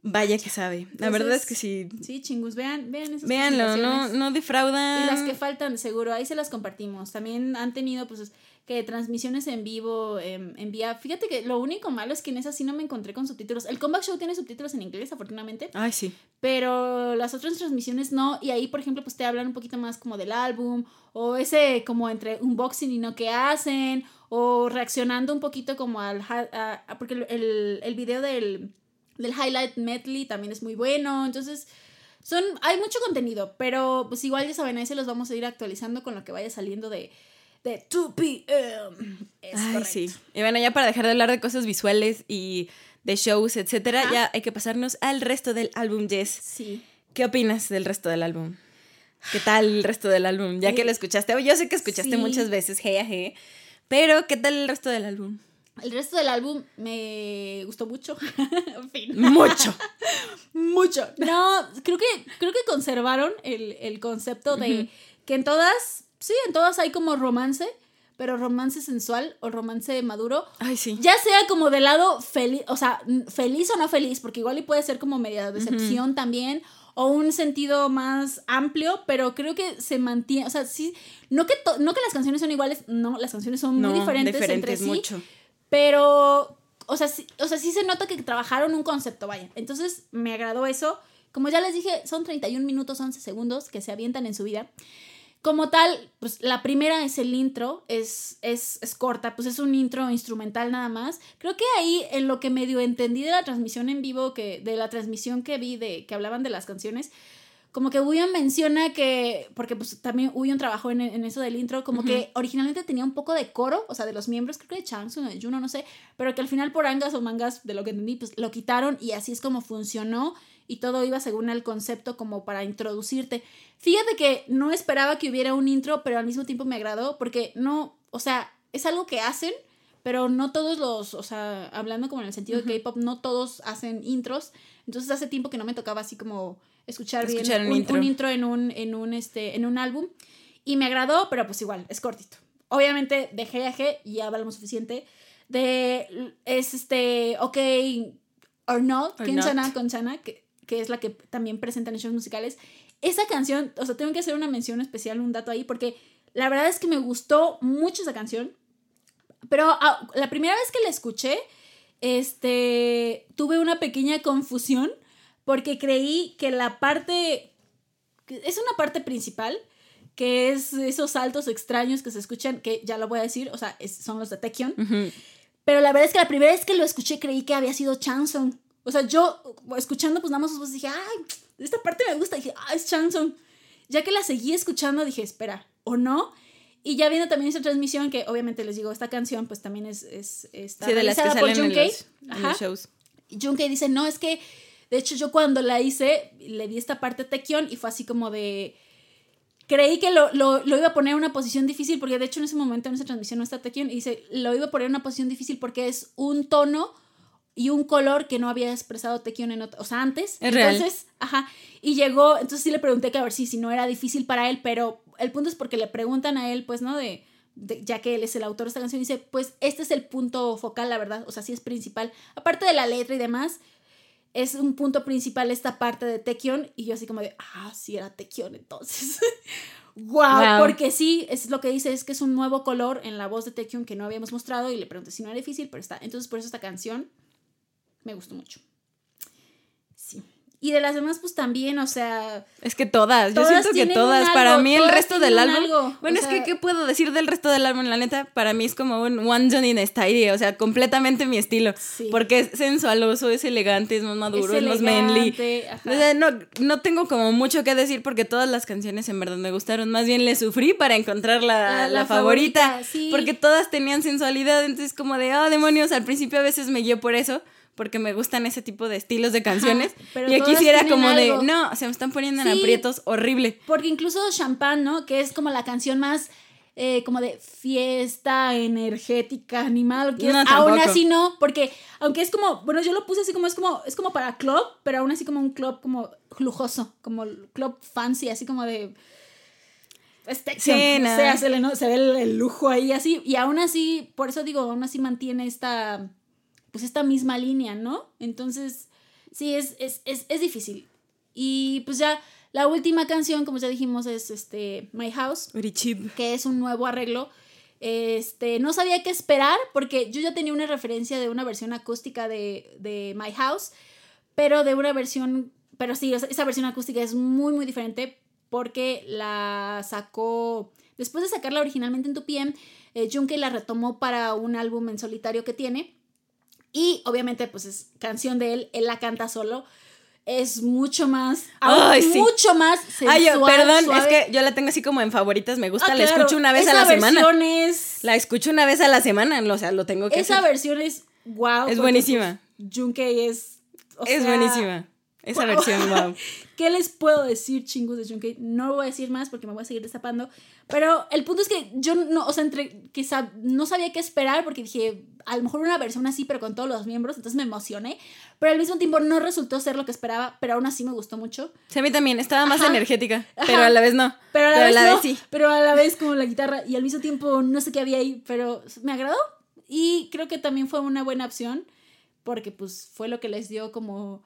Vaya que sabe. La Entonces, verdad es que sí. Sí, chingus. Vean, vean esas Véanlo, no, no defraudan. Y las que faltan, seguro, ahí se las compartimos. También han tenido, pues, que transmisiones en vivo em, envía. Fíjate que lo único malo es que en esa sí no me encontré con subtítulos. El Comeback Show tiene subtítulos en inglés, afortunadamente. Ay, sí. Pero las otras transmisiones no. Y ahí, por ejemplo, pues te hablan un poquito más como del álbum. O ese como entre unboxing y no que hacen. O reaccionando un poquito como al... porque el, el video del, del highlight medley también es muy bueno. Entonces... Son, hay mucho contenido, pero pues igual ya saben, ahí se los vamos a ir actualizando con lo que vaya saliendo de, de 2 p.m. Ay, sí. Y bueno, ya para dejar de hablar de cosas visuales y de shows, etcétera, ya hay que pasarnos al resto del álbum, Jess. Sí. ¿Qué opinas del resto del álbum? ¿Qué tal el resto del álbum? Ya que lo escuchaste, yo sé que escuchaste muchas veces, hey, hey, pero ¿qué tal el resto del álbum? El resto del álbum me gustó mucho. en fin. Mucho. mucho. No, creo que, creo que conservaron el, concepto de que en todas sí, en todas hay como romance, pero romance sensual o romance maduro. Ay, sí. Ya sea como del lado feliz, o sea, feliz o no feliz, porque igual y puede ser como media decepción también, o un sentido más amplio, pero creo que se mantiene, o sea, sí, no que, no que las canciones son iguales, no, las canciones son muy diferentes, diferentes entre sí, pero, o sea, sí, o sea, sí se nota que trabajaron un concepto, vaya. Entonces, me agradó eso. Como ya les dije, son 31 minutos 11 segundos que se avientan en su vida. Como tal, pues la primera es el intro, es, es, es, corta, pues es un intro instrumental nada más. Creo que ahí en lo que medio entendí de la transmisión en vivo, que, de la transmisión que vi de que hablaban de las canciones, como que William menciona que, porque pues también William trabajó en, en eso del intro, como que originalmente tenía un poco de coro, o sea, de los miembros, creo que de Changsun, de Juno, no sé, pero que al final por angas o mangas, de lo que entendí, pues lo quitaron y así es como funcionó y todo iba según el concepto como para introducirte. Fíjate que no esperaba que hubiera un intro, pero al mismo tiempo me agradó porque no, o sea, es algo que hacen, pero no todos los, o sea, hablando como en el sentido de K-pop, no todos hacen intros. Entonces hace tiempo que no me tocaba así como escuchar, bien un, intro. en un, en un, este, en un álbum. Y me agradó, pero pues igual, es cortito. Obviamente de G a G ya hablamos suficiente. De es este, ok, or not, or not. con Chana, que que es la que también presentan en shows musicales. Esa canción, o sea, tengo que hacer una mención especial, un dato ahí, porque la verdad es que me gustó mucho esa canción. Pero ah, la primera vez que la escuché, este, tuve una pequeña confusión porque creí que la parte, es una parte principal, que es esos saltos extraños que se escuchan, que ya lo voy a decir, o sea, son los de Taekyon. Pero la verdad es que la primera vez que lo escuché creí que había sido Chanson. O sea, yo escuchando pues nada más sus voces dije, ay, esta parte me gusta. dije, ah, es Chanson. Ya que la seguí escuchando dije, espera, ¿o no? Y ya viendo también esa transmisión, que obviamente les digo, esta canción pues también es, es está sí, de las que por Junkei. En los, shows. Junkei dice, no, es que, de hecho yo cuando la hice, le di esta parte a Taekyon y fue así como de... Creí que lo, lo, lo, iba a poner en una posición difícil, porque de hecho en ese momento, en esa transmisión no está Taekyon, y dice, lo iba a poner en una posición difícil porque es un tono y un color que no había expresado Taekyon en o sea, antes. Es entonces, ajá, y llegó, entonces sí le pregunté que a ver si, si no era difícil para él, pero el punto es porque le preguntan a él, pues, ¿no? De, ya que él es el autor de esta canción, dice, pues este es el punto focal, la verdad, o sea, sí es principal. Aparte de la letra y demás, es un punto principal esta parte de Taekyon y yo así como de, ah, sí era Taekyon entonces. wow, porque sí, es lo que dice, es que es un nuevo color en la voz de Taekyon que no habíamos mostrado y le pregunté si no era difícil, pero está. Entonces por eso esta canción me gustó mucho. Sí. Y de las demás, pues también, o sea. Es que todas, yo siento que todas. para mí, el resto del álbum. Bueno, es que, ¿qué puedo decir del resto del álbum? La neta, para mí es como un One Johnny Style, o sea, completamente mi estilo. Porque es sensualoso, es elegante, es más maduro, es, más manly. O sea, no, no tengo como mucho que decir porque todas las canciones en verdad me gustaron. Más bien le sufrí para encontrar la, la, favorita. Porque todas tenían sensualidad, entonces, como de, ah, demonios, al principio a veces me guió por eso porque me gustan ese tipo de estilos de canciones. y aquí sí era como de, no, se me están poniendo en aprietos horrible. Porque incluso Champagne, ¿no? Que es como la canción más eh, como de fiesta energética animal. Que aún así no, porque aunque es como, bueno, yo lo puse así como es como, es como para club, pero aún así como un club como lujoso, como club fancy, así como de... Este, sí, se, ¿no? se ve el, lujo ahí así, y aún así, por eso digo, aún así mantiene esta pues esta misma línea, ¿no? Entonces, sí, es, es, es, es difícil. Y pues ya la última canción, como ya dijimos, es este My House, que es un nuevo arreglo Este, no sabía qué esperar porque yo ya tenía una referencia de una versión acústica de, de My House, pero de una versión, pero sí, esa versión acústica es muy, muy diferente porque la sacó, después de sacarla originalmente en tu PM, eh, Junkei la retomó para un álbum en solitario que tiene. Y obviamente, pues es canción de él, él la canta solo. Es mucho más, Ay, sí. mucho más sensual, Ay, yo, perdón, suave. es que yo la tengo así como en favoritas, me gusta, Ah, la claro, escucho una vez a la semana. es- La escucho una vez a la semana, o sea, lo tengo que esa hacer. versión es wow. Es buenísima. Junkei es. o Es sea, buenísima. Esa wow. versión, wow. ¿Qué les puedo decir, chingos de Junkei? No voy a decir más porque me voy a seguir destapando. Pero el punto es que yo no, o sea, entre que sab- no sabía qué esperar porque dije, a lo mejor una versión así, pero con todos los miembros, entonces me emocioné. Pero al mismo tiempo no resultó ser lo que esperaba, pero aún así me gustó mucho. Sí, a mí también, estaba más Ajá. energética, Ajá. pero a la vez no. Pero a la vez no, sí. pero a la vez como la guitarra y al mismo tiempo no sé qué había ahí, pero me agradó y creo que también fue una buena opción porque pues fue lo que les dio como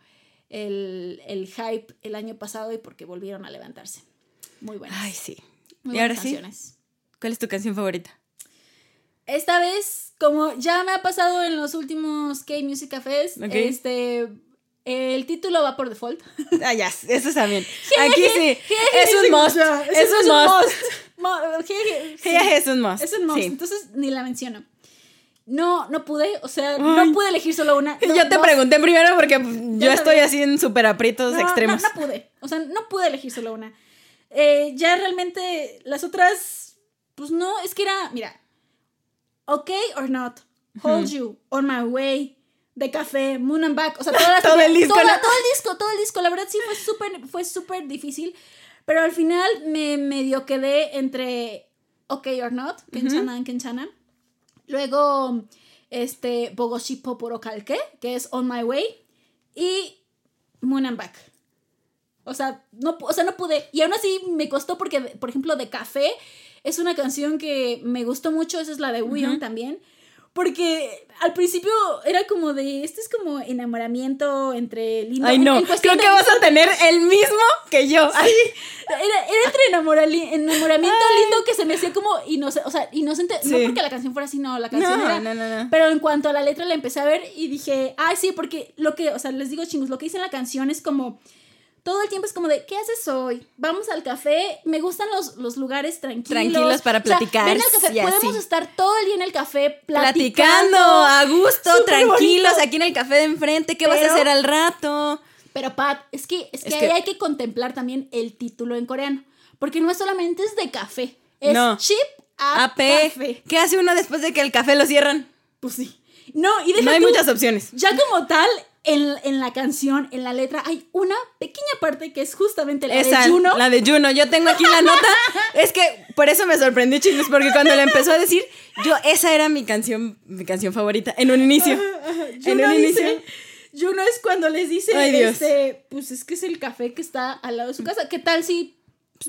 el, el hype el año pasado y porque volvieron a levantarse. Muy buenas. Ay, sí. muy y ahora buenas sí, canciones. ¿cuál es tu canción favorita? Esta vez, como ya me ha pasado en los últimos K-Music Cafés, este, el título va por default. Ah, ya, eso también. Aquí sí, es un must. Es un must. Es un must. Es un must, sí. entonces ni la menciono. No, no pude, o sea, Ay. no pude elegir solo una. no, yo te dos. pregunté primero porque yo estoy así en super aprietos No, extremos. No, no pude, o sea, no pude elegir solo una. Eh, ya realmente las otras, pues no, es que era, mira, OK or Not, Hold You, On My Way, The Café, Moon and Back, o sea, todas las Todo el disco, todo el disco, todo el disco, la verdad sí fue súper, fue súper difícil, pero al final me medio quedé entre OK or Not, Kenchana and Kenchana, luego, este, Bogoshi Poporo Kalke, que es On My Way, y Moon and Back. O sea, no, o sea, no pude. Y aún así me costó porque, por ejemplo, de Café es una canción que me gustó mucho. Esa es la de Wion también. Porque al principio era como de. Este es como enamoramiento entre lindo. Ay, no, en creo que vas a tener el mismo que yo. Ay, Era, era entre enamorali- enamoramiento lindo que se me hacía como inocente. O sea, inocente. No Sí. porque la canción fuera así, no. La canción no, era. no, no, no. Pero en cuanto a la letra la empecé a ver y dije, ay, sí, porque lo que, o sea, les digo chingos, lo que dice en la canción es como, todo el tiempo es como de, ¿qué haces hoy? Vamos al café, me gustan los, los lugares tranquilos. Tranquilos para O sea, platicar, ven al café, y así. podemos estar todo el día en el café Platicando platicando. a gusto, tranquilos, bonito. aquí en el café de enfrente. ¿Qué vas a hacer al rato? Pero Pat, es que, es que- hay que contemplar también el título en coreano, porque no es solamente es de café, es No. chip a AP. café. ¿Qué hace uno después de que el café lo cierran? Pues sí. No, y deja No hay tú- muchas opciones. Ya como tal, en, en la canción, en la letra, hay una pequeña parte que es justamente la Esa, de Juno. la de Juno. Yo tengo aquí la nota. es que por eso me sorprendí, chicos, porque cuando le empezó a decir, yo, esa era mi canción, mi canción favorita, en un inicio. en Juno un dice, inicio. Juno es cuando les dice, Ay, este, pues es que es el café que está al lado de su casa. ¿Qué tal si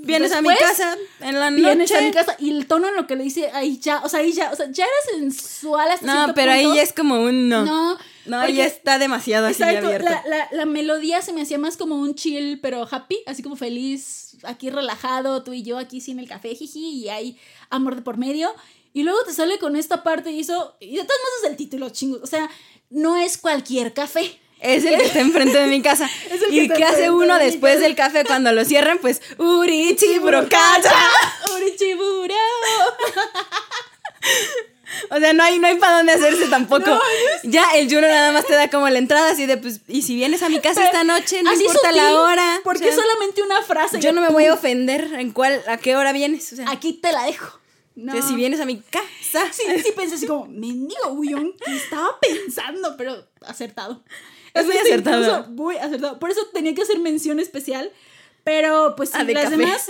Vienes a mi casa en la vienes noche. a mi casa y el tono en lo que le dice ahí ya, o sea, ahí ya, o sea, ya era sensual hasta No, pero ahí ya es como un no. No, No, ahí porque- está demasiado así Exacto, abierto. la, la, la melodía se me hacía más como un chill, pero happy, así como feliz, aquí relajado, tú y yo aquí sin el café, jiji, y hay amor de por medio. Y luego te sale con esta parte y eso, y de todos modos es el título, chingos. O sea, no es cualquier café. Es el que está enfrente de mi casa. ¿Y qué hace uno de después del café cuando lo cierran? Pues Urichi Brocacha. Urichiburo. O sea, no hay, no hay para dónde hacerse tampoco. ya el Juno nada más te da como la entrada así de, pues, y si vienes a mi casa esta noche, no importa la sutil, hora. Porque O es sea, solamente una frase. yo no me voy a ofender en cuál, a qué hora vienes. O sea, Aquí te la dejo. No. si vienes a mi casa. Sí, sí pensé así como, mendigo que estaba pensando, pero acertado. Es muy acertado. Muy acertado. Por eso tenía que hacer mención especial. Pero pues sí, Ah, de las café. demás,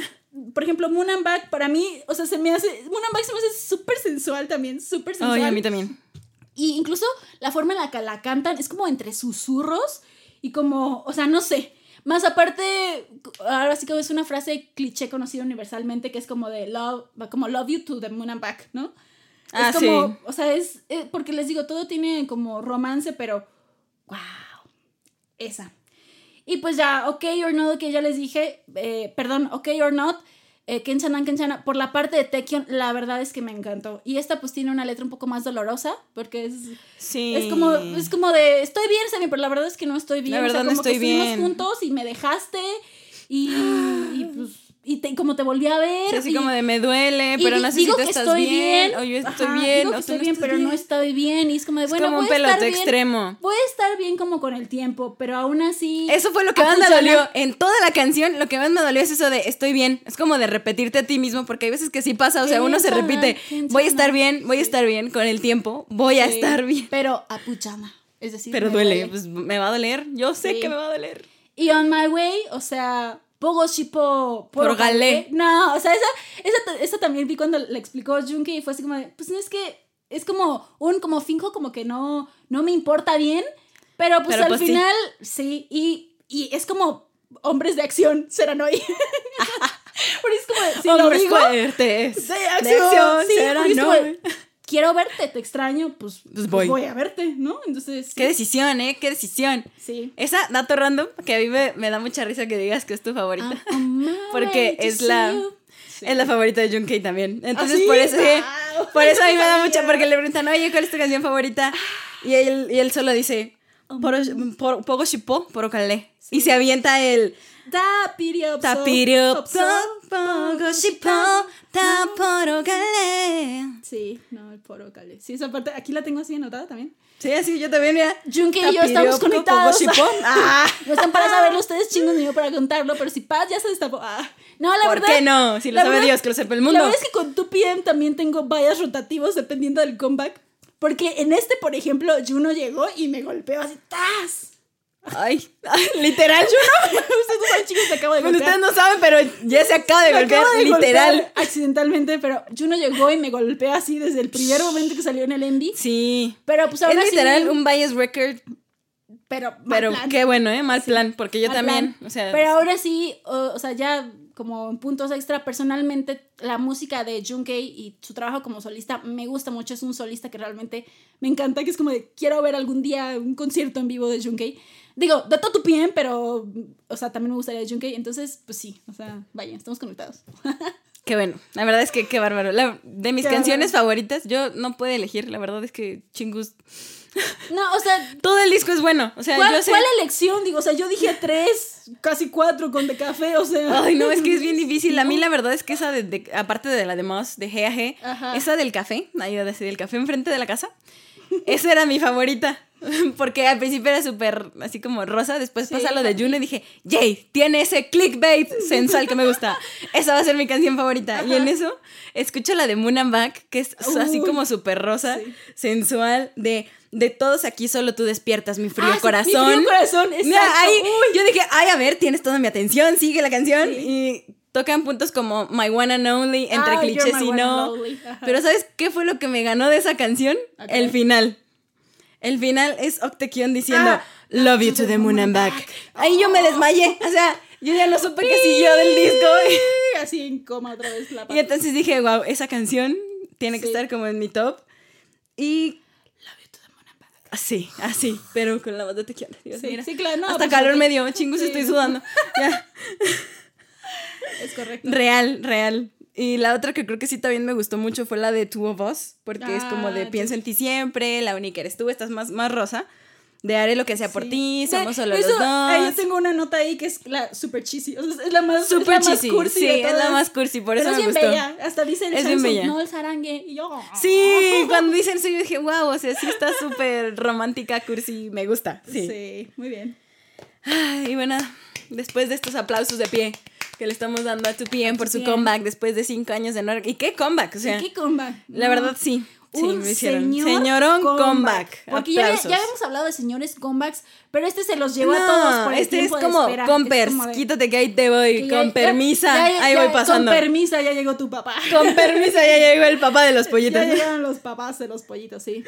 por ejemplo, Moon and Back, para mí, o sea, se me hace, Moon and Back se me hace súper sensual también, súper sensual. Ay, a mí también. Y incluso la forma en la que la cantan es como entre susurros y como, o sea, no sé. Más aparte, ahora sí que es una frase cliché conocida universalmente que es como de love, como love you to the moon and back, ¿no? Ah, es como, sí. o sea, es, eh, porque les digo, todo tiene como romance, pero, wow, esa. Y pues ya, ok or not, que ya les dije, eh, perdón, ok or not, eh, Kenchana Kenchana, por la parte de Taekyon, la verdad es que me encantó. Y esta pues tiene una letra un poco más dolorosa, porque es, Sí. es como es como de, estoy bien, Sammy, pero la verdad es que no estoy bien. La verdad o sea, no como estoy bien. juntos y me dejaste y, y pues, y te- como te volví a ver. Sí, así y- como de me duele, pero no sé digo si tú que estás estoy bien, bien, o yo estoy ajá, bien, digo o que tú estoy no bien, pero no estoy bien. Y es como de, Es bueno, como un pelote extremo. Voy a estar bien como con el tiempo, pero aún así. Eso fue lo que más me dolió. En toda la canción, lo que más me dolió es eso de estoy bien. Es como de repetirte a ti mismo, porque hay veces que sí pasa. O sea, uno se repite, voy a estar bien, voy a estar bien con el tiempo, voy a estar bien. Pero a puchana. Es decir, Pero me duele, pues me va a doler. Yo sé Sí. que me va a doler. Y On My Way, o sea, Pogo Shippo Por galé. No, o sea, esa, esa, esa también vi cuando le explicó Junki y fue así como de, pues no es que, es como un, como finjo como que no, no me importa bien, pero pues Pero, al pues, sí. final, sí, y, y es como hombres de acción, serán hoy. Pero es como, de, si lo Hombres digo, fuertes. de acción, sí, será porque es como no. de, quiero verte, te extraño, pues, Pues pues voy. voy. a verte, ¿no? Entonces, Qué decisión, ¿eh? Qué decisión. sí. Esa, dato random, que a mí me, me da mucha risa que digas que es tu favorita. On my Porque es la. Sí. es la favorita de Junkei también. Entonces, ¿Ah, sí? por eso, Wow. por eso a mí me da mucha, porque le preguntan, oye, ¿cuál es tu canción favorita? Y él, y él solo dice, Poro, por, Pogo Shippo, Poro Calé. Y se avienta el Tapiriopso, Tapiriopso, Ta Poro Calé. Sí, no, el poro cale. Sí, esa parte, aquí la tengo así anotada también. Sí, así yo también, mira. Junki y yo estamos conectados. Ah, No están para saberlo ustedes, chingos, ni yo para contarlo, pero si Paz ya se destapó. Ah. No, la ¿Por verdad. qué no? Si lo la sabe verdad- Dios, que lo sepa el La mundo. verdad es que con tu PM también tengo vallas rotativos dependiendo del comeback. Porque en este, por ejemplo, Juno llegó y me golpeó así, ¡tas! Ay, literal, yo no. ustedes no saben, chicos, te acabo de Bueno, golpear. ustedes no saben, pero ya se acaba de Me golpear, acabo de literal. golpear accidentalmente, pero Juno llegó y me golpeó así desde el primer momento que salió en el Envy. Sí. Pero pues Es ahora literal sí, un bias record, pero mal pero plan. qué bueno, ¿eh? Mal plan, porque yo Mal también, plan. o sea, Pero ahora sí, o, o sea, ya como en puntos extra, personalmente la música de Junkei y su trabajo como solista me gusta mucho. Es un solista que realmente me encanta, que es como de quiero ver algún día un concierto en vivo de Junkei. Digo, de todo tu bien, pero, o sea, también me gustaría de Junkei. Entonces, pues sí, o sea, vaya, estamos conectados. qué bueno. La verdad es que qué bárbaro. La- de mis Qué canciones favoritas, yo no puedo elegir, la verdad es que chingus. No, o sea, Todo el disco es bueno, o sea, ¿cuál, yo sé. cuál elección? Digo, o sea, yo dije tres, casi cuatro con de café, o sea. Ay, no, es que es bien difícil. A mí la verdad es que esa de, de- aparte de la de Moss, de G a G, esa del café, ahí de del café enfrente de la casa, esa era mi favorita. Porque al principio era súper así como rosa, después Sí. pasa lo de Juno y dije, Jay, tiene ese clickbait sensual que me gusta. Esa va a ser mi canción favorita. Y en eso escucho la de Moon and Back, que es así como súper rosa, Sí. sensual, de, de todos aquí solo tú despiertas mi frío Ah, sí, corazón. Mi frío corazón, exacto. Ahí, yo dije, ay, a ver, tienes toda mi atención, sigue la canción. Sí. Y tocan puntos como My One and Only, entre Ah, clichés y no. Pero ¿sabes qué fue lo que me ganó de esa canción? El final. El final es Octekion diciendo, Ah. Love you to the moon and back. Ahí yo me desmayé. O sea, yo ya no supe qué siguió del disco. Así en coma otra vez la Y entonces dije, wow, esa canción tiene que Sí. estar como en mi top. Y. Así, así, pero con la voz de. Dios, Sí, mira. sí, claro, no, Hasta pues, calor me dio, chingos, Sí. estoy sudando. Ya. Es correcto. Real, real. Y la otra que creo que sí también me gustó mucho fue la de Two of Us, porque es como de Ah, pienso en ti siempre, la única eres tú, estás más, más rosa. De haré lo que sea por Sí. ti, somos solo eso, los dos. Ahí tengo una nota ahí que es la super cheesy. O sea, es la más, Super es la más cursi sí, de es la más cursi, por Pero eso es me bien gustó. bella. Hasta dice el Es bien chanzo, bella. no el zarangue. Y yo. Sí, cuando dicen eso yo dije, wow, o sea, sí está súper romántica, cursi, me gusta. Sí. Sí, muy bien. Ay, Y bueno, después de estos aplausos de pie que le estamos dando a 2PM por su 2PM. comeback después de cinco años de no... ¿Y qué comeback? O sea, ¿Y qué comeback? la No. verdad sí. Sí, Un señor Señorón comeback. Porque ya, ya habíamos hablado de señores comebacks, pero este se los llevó no, a todos por el este es de como, espera. compers, Es como de- quítate que ahí te voy, con ya- permisa, ya- ahí voy pasando. Con permisa ya llegó tu papá. Con permisa ya llegó el papá de los pollitos. Ya llegaron los papás de los pollitos, sí.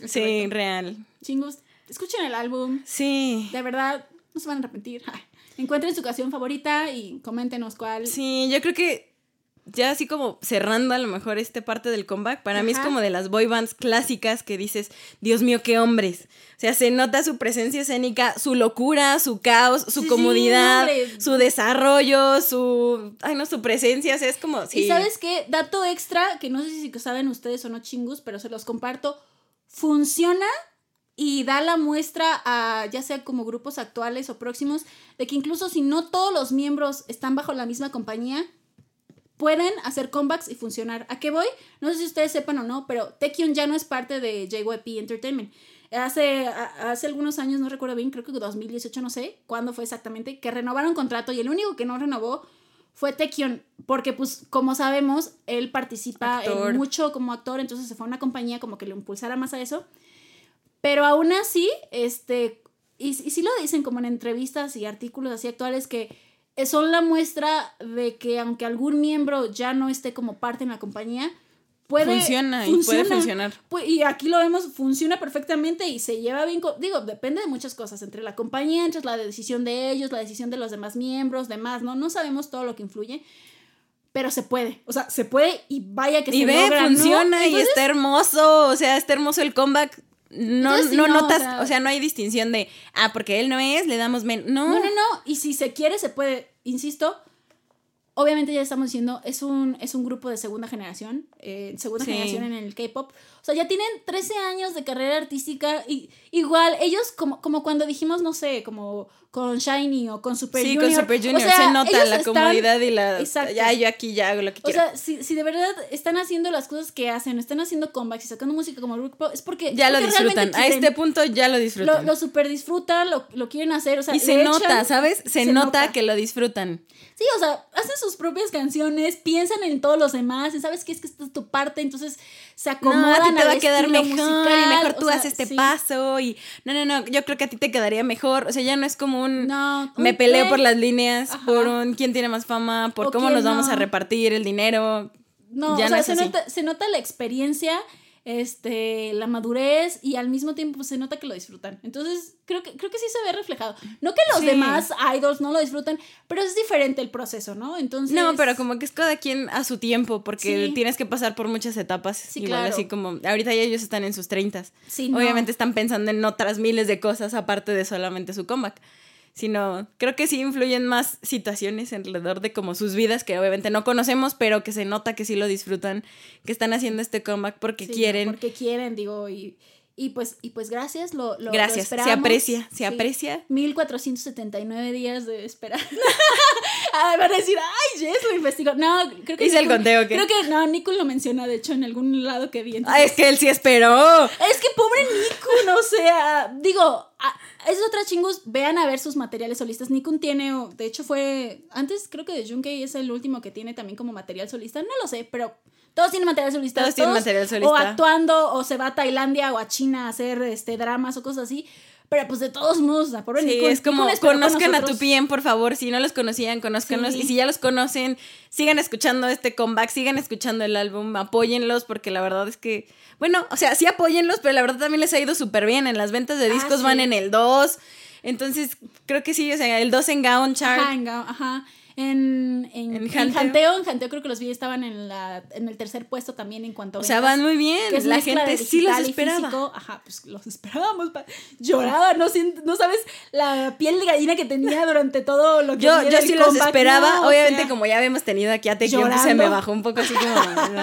Es Sí, correcto. real. Chingos, escuchen el álbum. Sí. De verdad, no se van a arrepentir. Encuentren su canción favorita y coméntenos cuál. Sí, yo creo que ya así como cerrando a lo mejor esta parte del comeback, para mí es como de las boy bands clásicas que dices, Dios mío, qué hombres. O sea, se nota su presencia escénica, su locura, su caos, su Sí, comodidad, su desarrollo, su, ay no, su presencia, o sea, es como, sí. Y sabes qué, dato extra, que no sé si saben ustedes o no chingus, pero se los comparto, funciona y da la muestra a ya sea como grupos actuales o próximos, de que incluso si no todos los miembros están bajo la misma compañía, pueden hacer comebacks y funcionar. ¿A qué voy? No sé si ustedes sepan o no, pero Taekyun ya no es parte de JYP Entertainment. Hace, a- hace algunos años, no recuerdo bien, creo que 2018, no sé cuándo fue exactamente, que renovaron contrato y el único que no renovó fue Taekyun, porque pues como sabemos, él participa en mucho como actor, entonces se fue a una compañía como que le impulsara más a eso. Pero aún así, este, y, y sí lo dicen como en entrevistas y artículos así actuales que son la muestra de que aunque algún miembro ya no esté como parte en la compañía, puede Funciona y puede funcionar. Y aquí lo vemos, funciona perfectamente y se lleva bien. Digo, depende de muchas cosas, entre la compañía, entre la decisión de ellos, la decisión de los demás miembros, demás, ¿no? No sabemos todo lo que influye, pero se puede. O sea, se puede y vaya que Y se ve, logra, ¿no? funciona y está hermoso, o sea, está hermoso el comeback. No, Entonces, no, o notas, sea- o sea, no hay distinción de, ah, porque él no es, le damos menos. No, No, no, no. Y si se quiere, se puede. Insisto, obviamente ya estamos diciendo, es un, es un grupo de segunda generación, eh, segunda Sí. generación en el K-pop. O sea, ya tienen 13 años de carrera artística y igual ellos como, como cuando dijimos, no sé, como con Shiny o con Super Sí, Junior. con Super Junior o sea, se nota la están- comodidad y la. Exacto. Ya, yo aquí ya hago lo que O quiero. sea, si, si de verdad están haciendo las cosas que hacen, están haciendo comebacks y sacando música como grupo, es porque. ya es lo porque disfrutan. A este punto ya lo Lo, disfrutan. lo super disfrutan, lo, lo quieren hacer, o sea, y se nota, ¿sabes? Se, se nota, nota. que lo disfrutan. Sí, o sea, hacen sus propias canciones, piensan en todos los demás, y sabes que es que esta es tu parte, entonces se No, acomodan a ti te va a quedar mejor musical, y mejor tú o sea, haces este sí. paso y no, no, no, yo creo que a ti te quedaría mejor, o sea, ya no es como un No, me peleo por las líneas, Ajá. por un quién tiene más fama, por O cómo nos vamos a repartir el dinero. No, ya o no sea, se, nota, se nota la experiencia, este, la madurez y al mismo tiempo pues, se nota que lo disfrutan. Entonces, creo que, creo que sí se ve reflejado. No que los Sí. demás idols no lo disfrutan, pero es diferente el proceso, ¿no? Entonces. No, pero como que es cada quien a su tiempo, porque Sí. tienes que pasar por muchas etapas. Sí, Igual claro. así como, ahorita ya ellos están en sus treintas. Sí, no. Obviamente están pensando en otras miles de cosas aparte de solamente su comeback. Sino, creo que sí influyen más situaciones alrededor de como sus vidas que obviamente no conocemos, pero que se nota que sí lo disfrutan, que están haciendo este comeback porque Sí, quieren. Porque quieren, digo, y, y pues, y pues gracias, lo, lo, lo Gracias, se esperamos. aprecia, se Sí. aprecia. 1479 días de espera. ah, van a decir, ay, Jess lo investigó. No, creo que. Hice el conteo, ¿qué? Creo que no, Nicole lo menciona, de hecho, en algún lado que vi. Entonces- es que él sí esperó. es que pobre Nikun, o sea, digo, a- es otra chingus, vean a ver sus materiales solistas. Nikun tiene, o- de hecho fue, antes creo que de Junkei es el último que tiene también como material solista, no lo sé, pero todos tienen material solista. Todos tienen material solista. O actuando, o se va a Tailandia o a China a hacer este, dramas o cosas así. Pero pues de todos modos, pobre Sí, es como conozcan a tu. PM, por favor. Si no los conocían, conózcanlos. Sí. Y si ya los conocen, sigan escuchando este comeback, sigan escuchando el álbum, apóyenlos, porque la verdad es que, bueno, o sea, sí apóyenlos, pero la verdad también les ha ido súper bien. En las ventas de Ah, discos sí. van en el 2. Entonces, creo que sí, o sea, el 2 en Gaon Chart. Ajá, en, Ga- ajá. En, en, En en Janteo. En Janteo creo que los vi estaban en, la, en el tercer puesto también en cuanto a o sea, ventas. van muy que bien. es La gente sí los esperaba. Ajá, pues los esperábamos. Lloraba, no, no sabes la piel de gallina que tenía durante todo lo que Yo, yo sí los esperaba. no, o Obviamente, sea, como ya habíamos tenido aquí a Tequio, se me bajó un poco así como.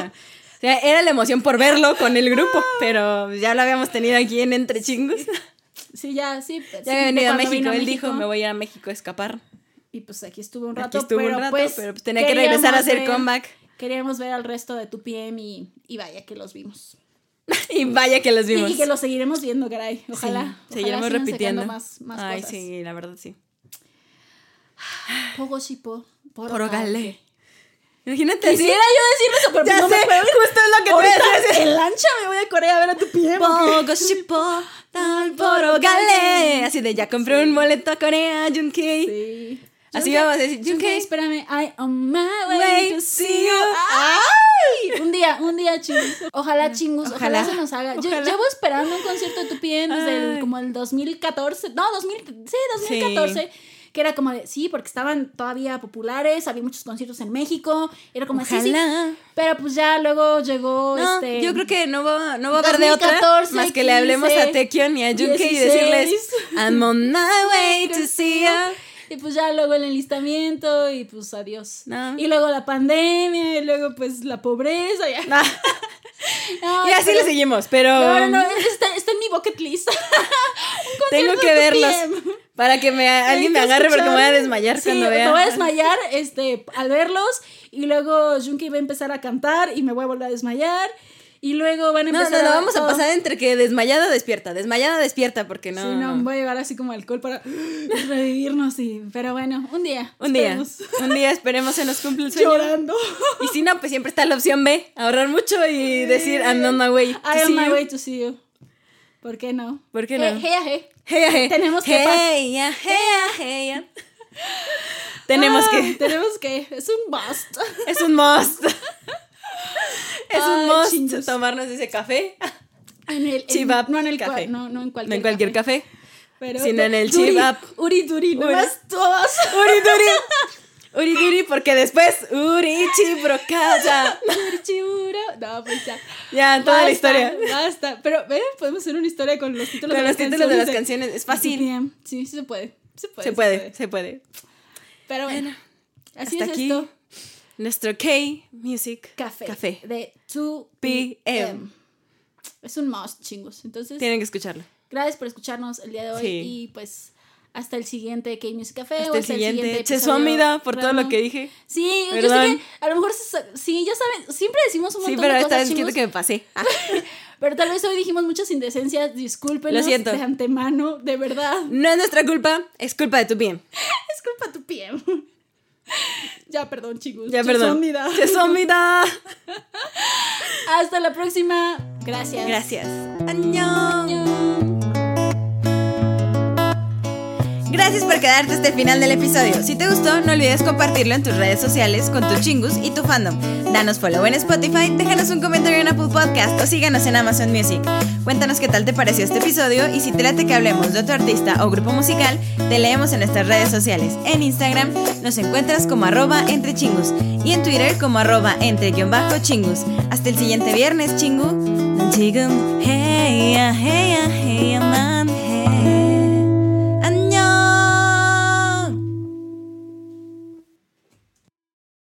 o sea, era la emoción por verlo con el grupo, pero ya lo habíamos tenido aquí en Entre Chingos. Sí, ya, sí. sí, Ya había venido a México. vino Él dijo, me voy a a México a escapar. Y pues aquí estuve un rato. estuvo un pero rato, pues, pero pues tenía que regresar a hacer ver- comeback. Queríamos ver al resto de tu PM y, y vaya que los vimos. Y vaya que los vimos. Y que los seguiremos viendo, caray. Ojalá. Sí, seguiremos repitiendo. Más, más Ay, cosas. sí, la verdad sí. Pogo shipo. Porogale. Imagínate así. Quisiera yo decir eso, pero Ya pues no sé, me puedo. justo es lo que te iba a decir. en lancha me voy a Corea a ver a tu PM. Pogo shipo, tal porogale. Así de ya compré un boleto a Corea, Junkei. Sí. Así vamos a decir, Junkei. espérame. I on my way to see you. ¡Ay! Un día, un día, chingus. Ojalá, chingus. Ojalá, Ojalá. se nos haga. Yo llevo esperando un concierto de tu PM desde el, como el 2014. No, 2000, sí, 2014. que era como de, sí, porque estaban todavía populares, había muchos conciertos en México, era como así, sí, pero pues ya luego llegó No, este... yo creo que no va, no va a haber de otra 2014, más que le hablemos 15, a Tekion y a Junkei y 16. decirles I'm on my way to see ya. Y pues ya luego el enlistamiento y pues adiós. No. Y luego la pandemia y luego pues la pobreza. Ya. No, Y así pero- le seguimos, pero No, no, está, está en mi bucket list. Tengo que verlos 2PM. para que me, alguien me agarre porque me voy a desmayar Sí, cuando vea. Me voy a desmayar este, al verlos y luego Junkie va a empezar a cantar y me voy a volver a desmayar y luego van a No, empezar no, no, vamos a todo. pasar entre que desmayada despierta, desmayada despierta, porque no. Sí, no, voy a llevar así como alcohol para revivirnos y... Pero bueno, un día. Un día, esperemos. un día esperemos se nos cumple el sueño. Llorando. Y si no, pues siempre está la opción B, ahorrar mucho y decir I'm on my way. to I am see my you". way to see you. ¿Por qué no? ¿Por qué no? hey, hey. Hey, hey, Tenemos que hey, ya, hey. Tenemos Ah, que. Tenemos que. Es un bust. Es un must. es un must chingos. tomarnos ese café. En el, en- Chivap no en el café. No, no en No cualquier en cualquier café. Pero sino en el Duri, Chivap. Uri Duri, nomás todas. Uri duri. Uri duri, porque después Uri chibrocaya. Uri Chiburo. No, pues ya. Ya, toda la historia. Basta. Pero, ¿ven? Podemos hacer una historia con los títulos Con de los las títulos de las canciones canciones. Es fácil. Sí, sí se puede. Se puede. Se puede, se puede. Pero bueno. Así Hasta es aquí. esto. Nuestro K Music Café. Café. De 2 PM. p.m. Es un must, chingos. Entonces, Tienen que escucharlo. gracias por escucharnos el día de hoy. Sí. Y pues, hasta el siguiente K-Music Café. Hasta o el hasta siguiente. episodio Chesómida por todo lo que dije. Sí, yo sé Perdón. que a lo mejor, sí, ya saben, siempre decimos un Sí, montón pero de esta cosas vez quiero chingos, que me pasé. Ah, pero tal vez hoy dijimos muchas indecencias, discúlpenos Lo siento. de antemano, de verdad. No es nuestra culpa, es culpa de tu bien. Es culpa tu PM. ya, perdón, chicos. Ya, perdón. Chesómida. Hasta la próxima. Gracias. Gracias. Añón. Gracias por quedarte hasta el final del episodio. Si te gustó, no olvides compartirlo en tus redes sociales con tu chingus y tu fandom. Danos follow en Spotify, déjanos un comentario en Apple Podcast o síganos en Amazon Music. Cuéntanos qué tal te pareció este episodio y si te late que hablemos de otro artista o grupo musical, te leemos en nuestras redes sociales. En Instagram nos encuentras como arroba entre chingus y en Twitter como arroba entre guion bajo chingus. Hasta el siguiente viernes, chingu.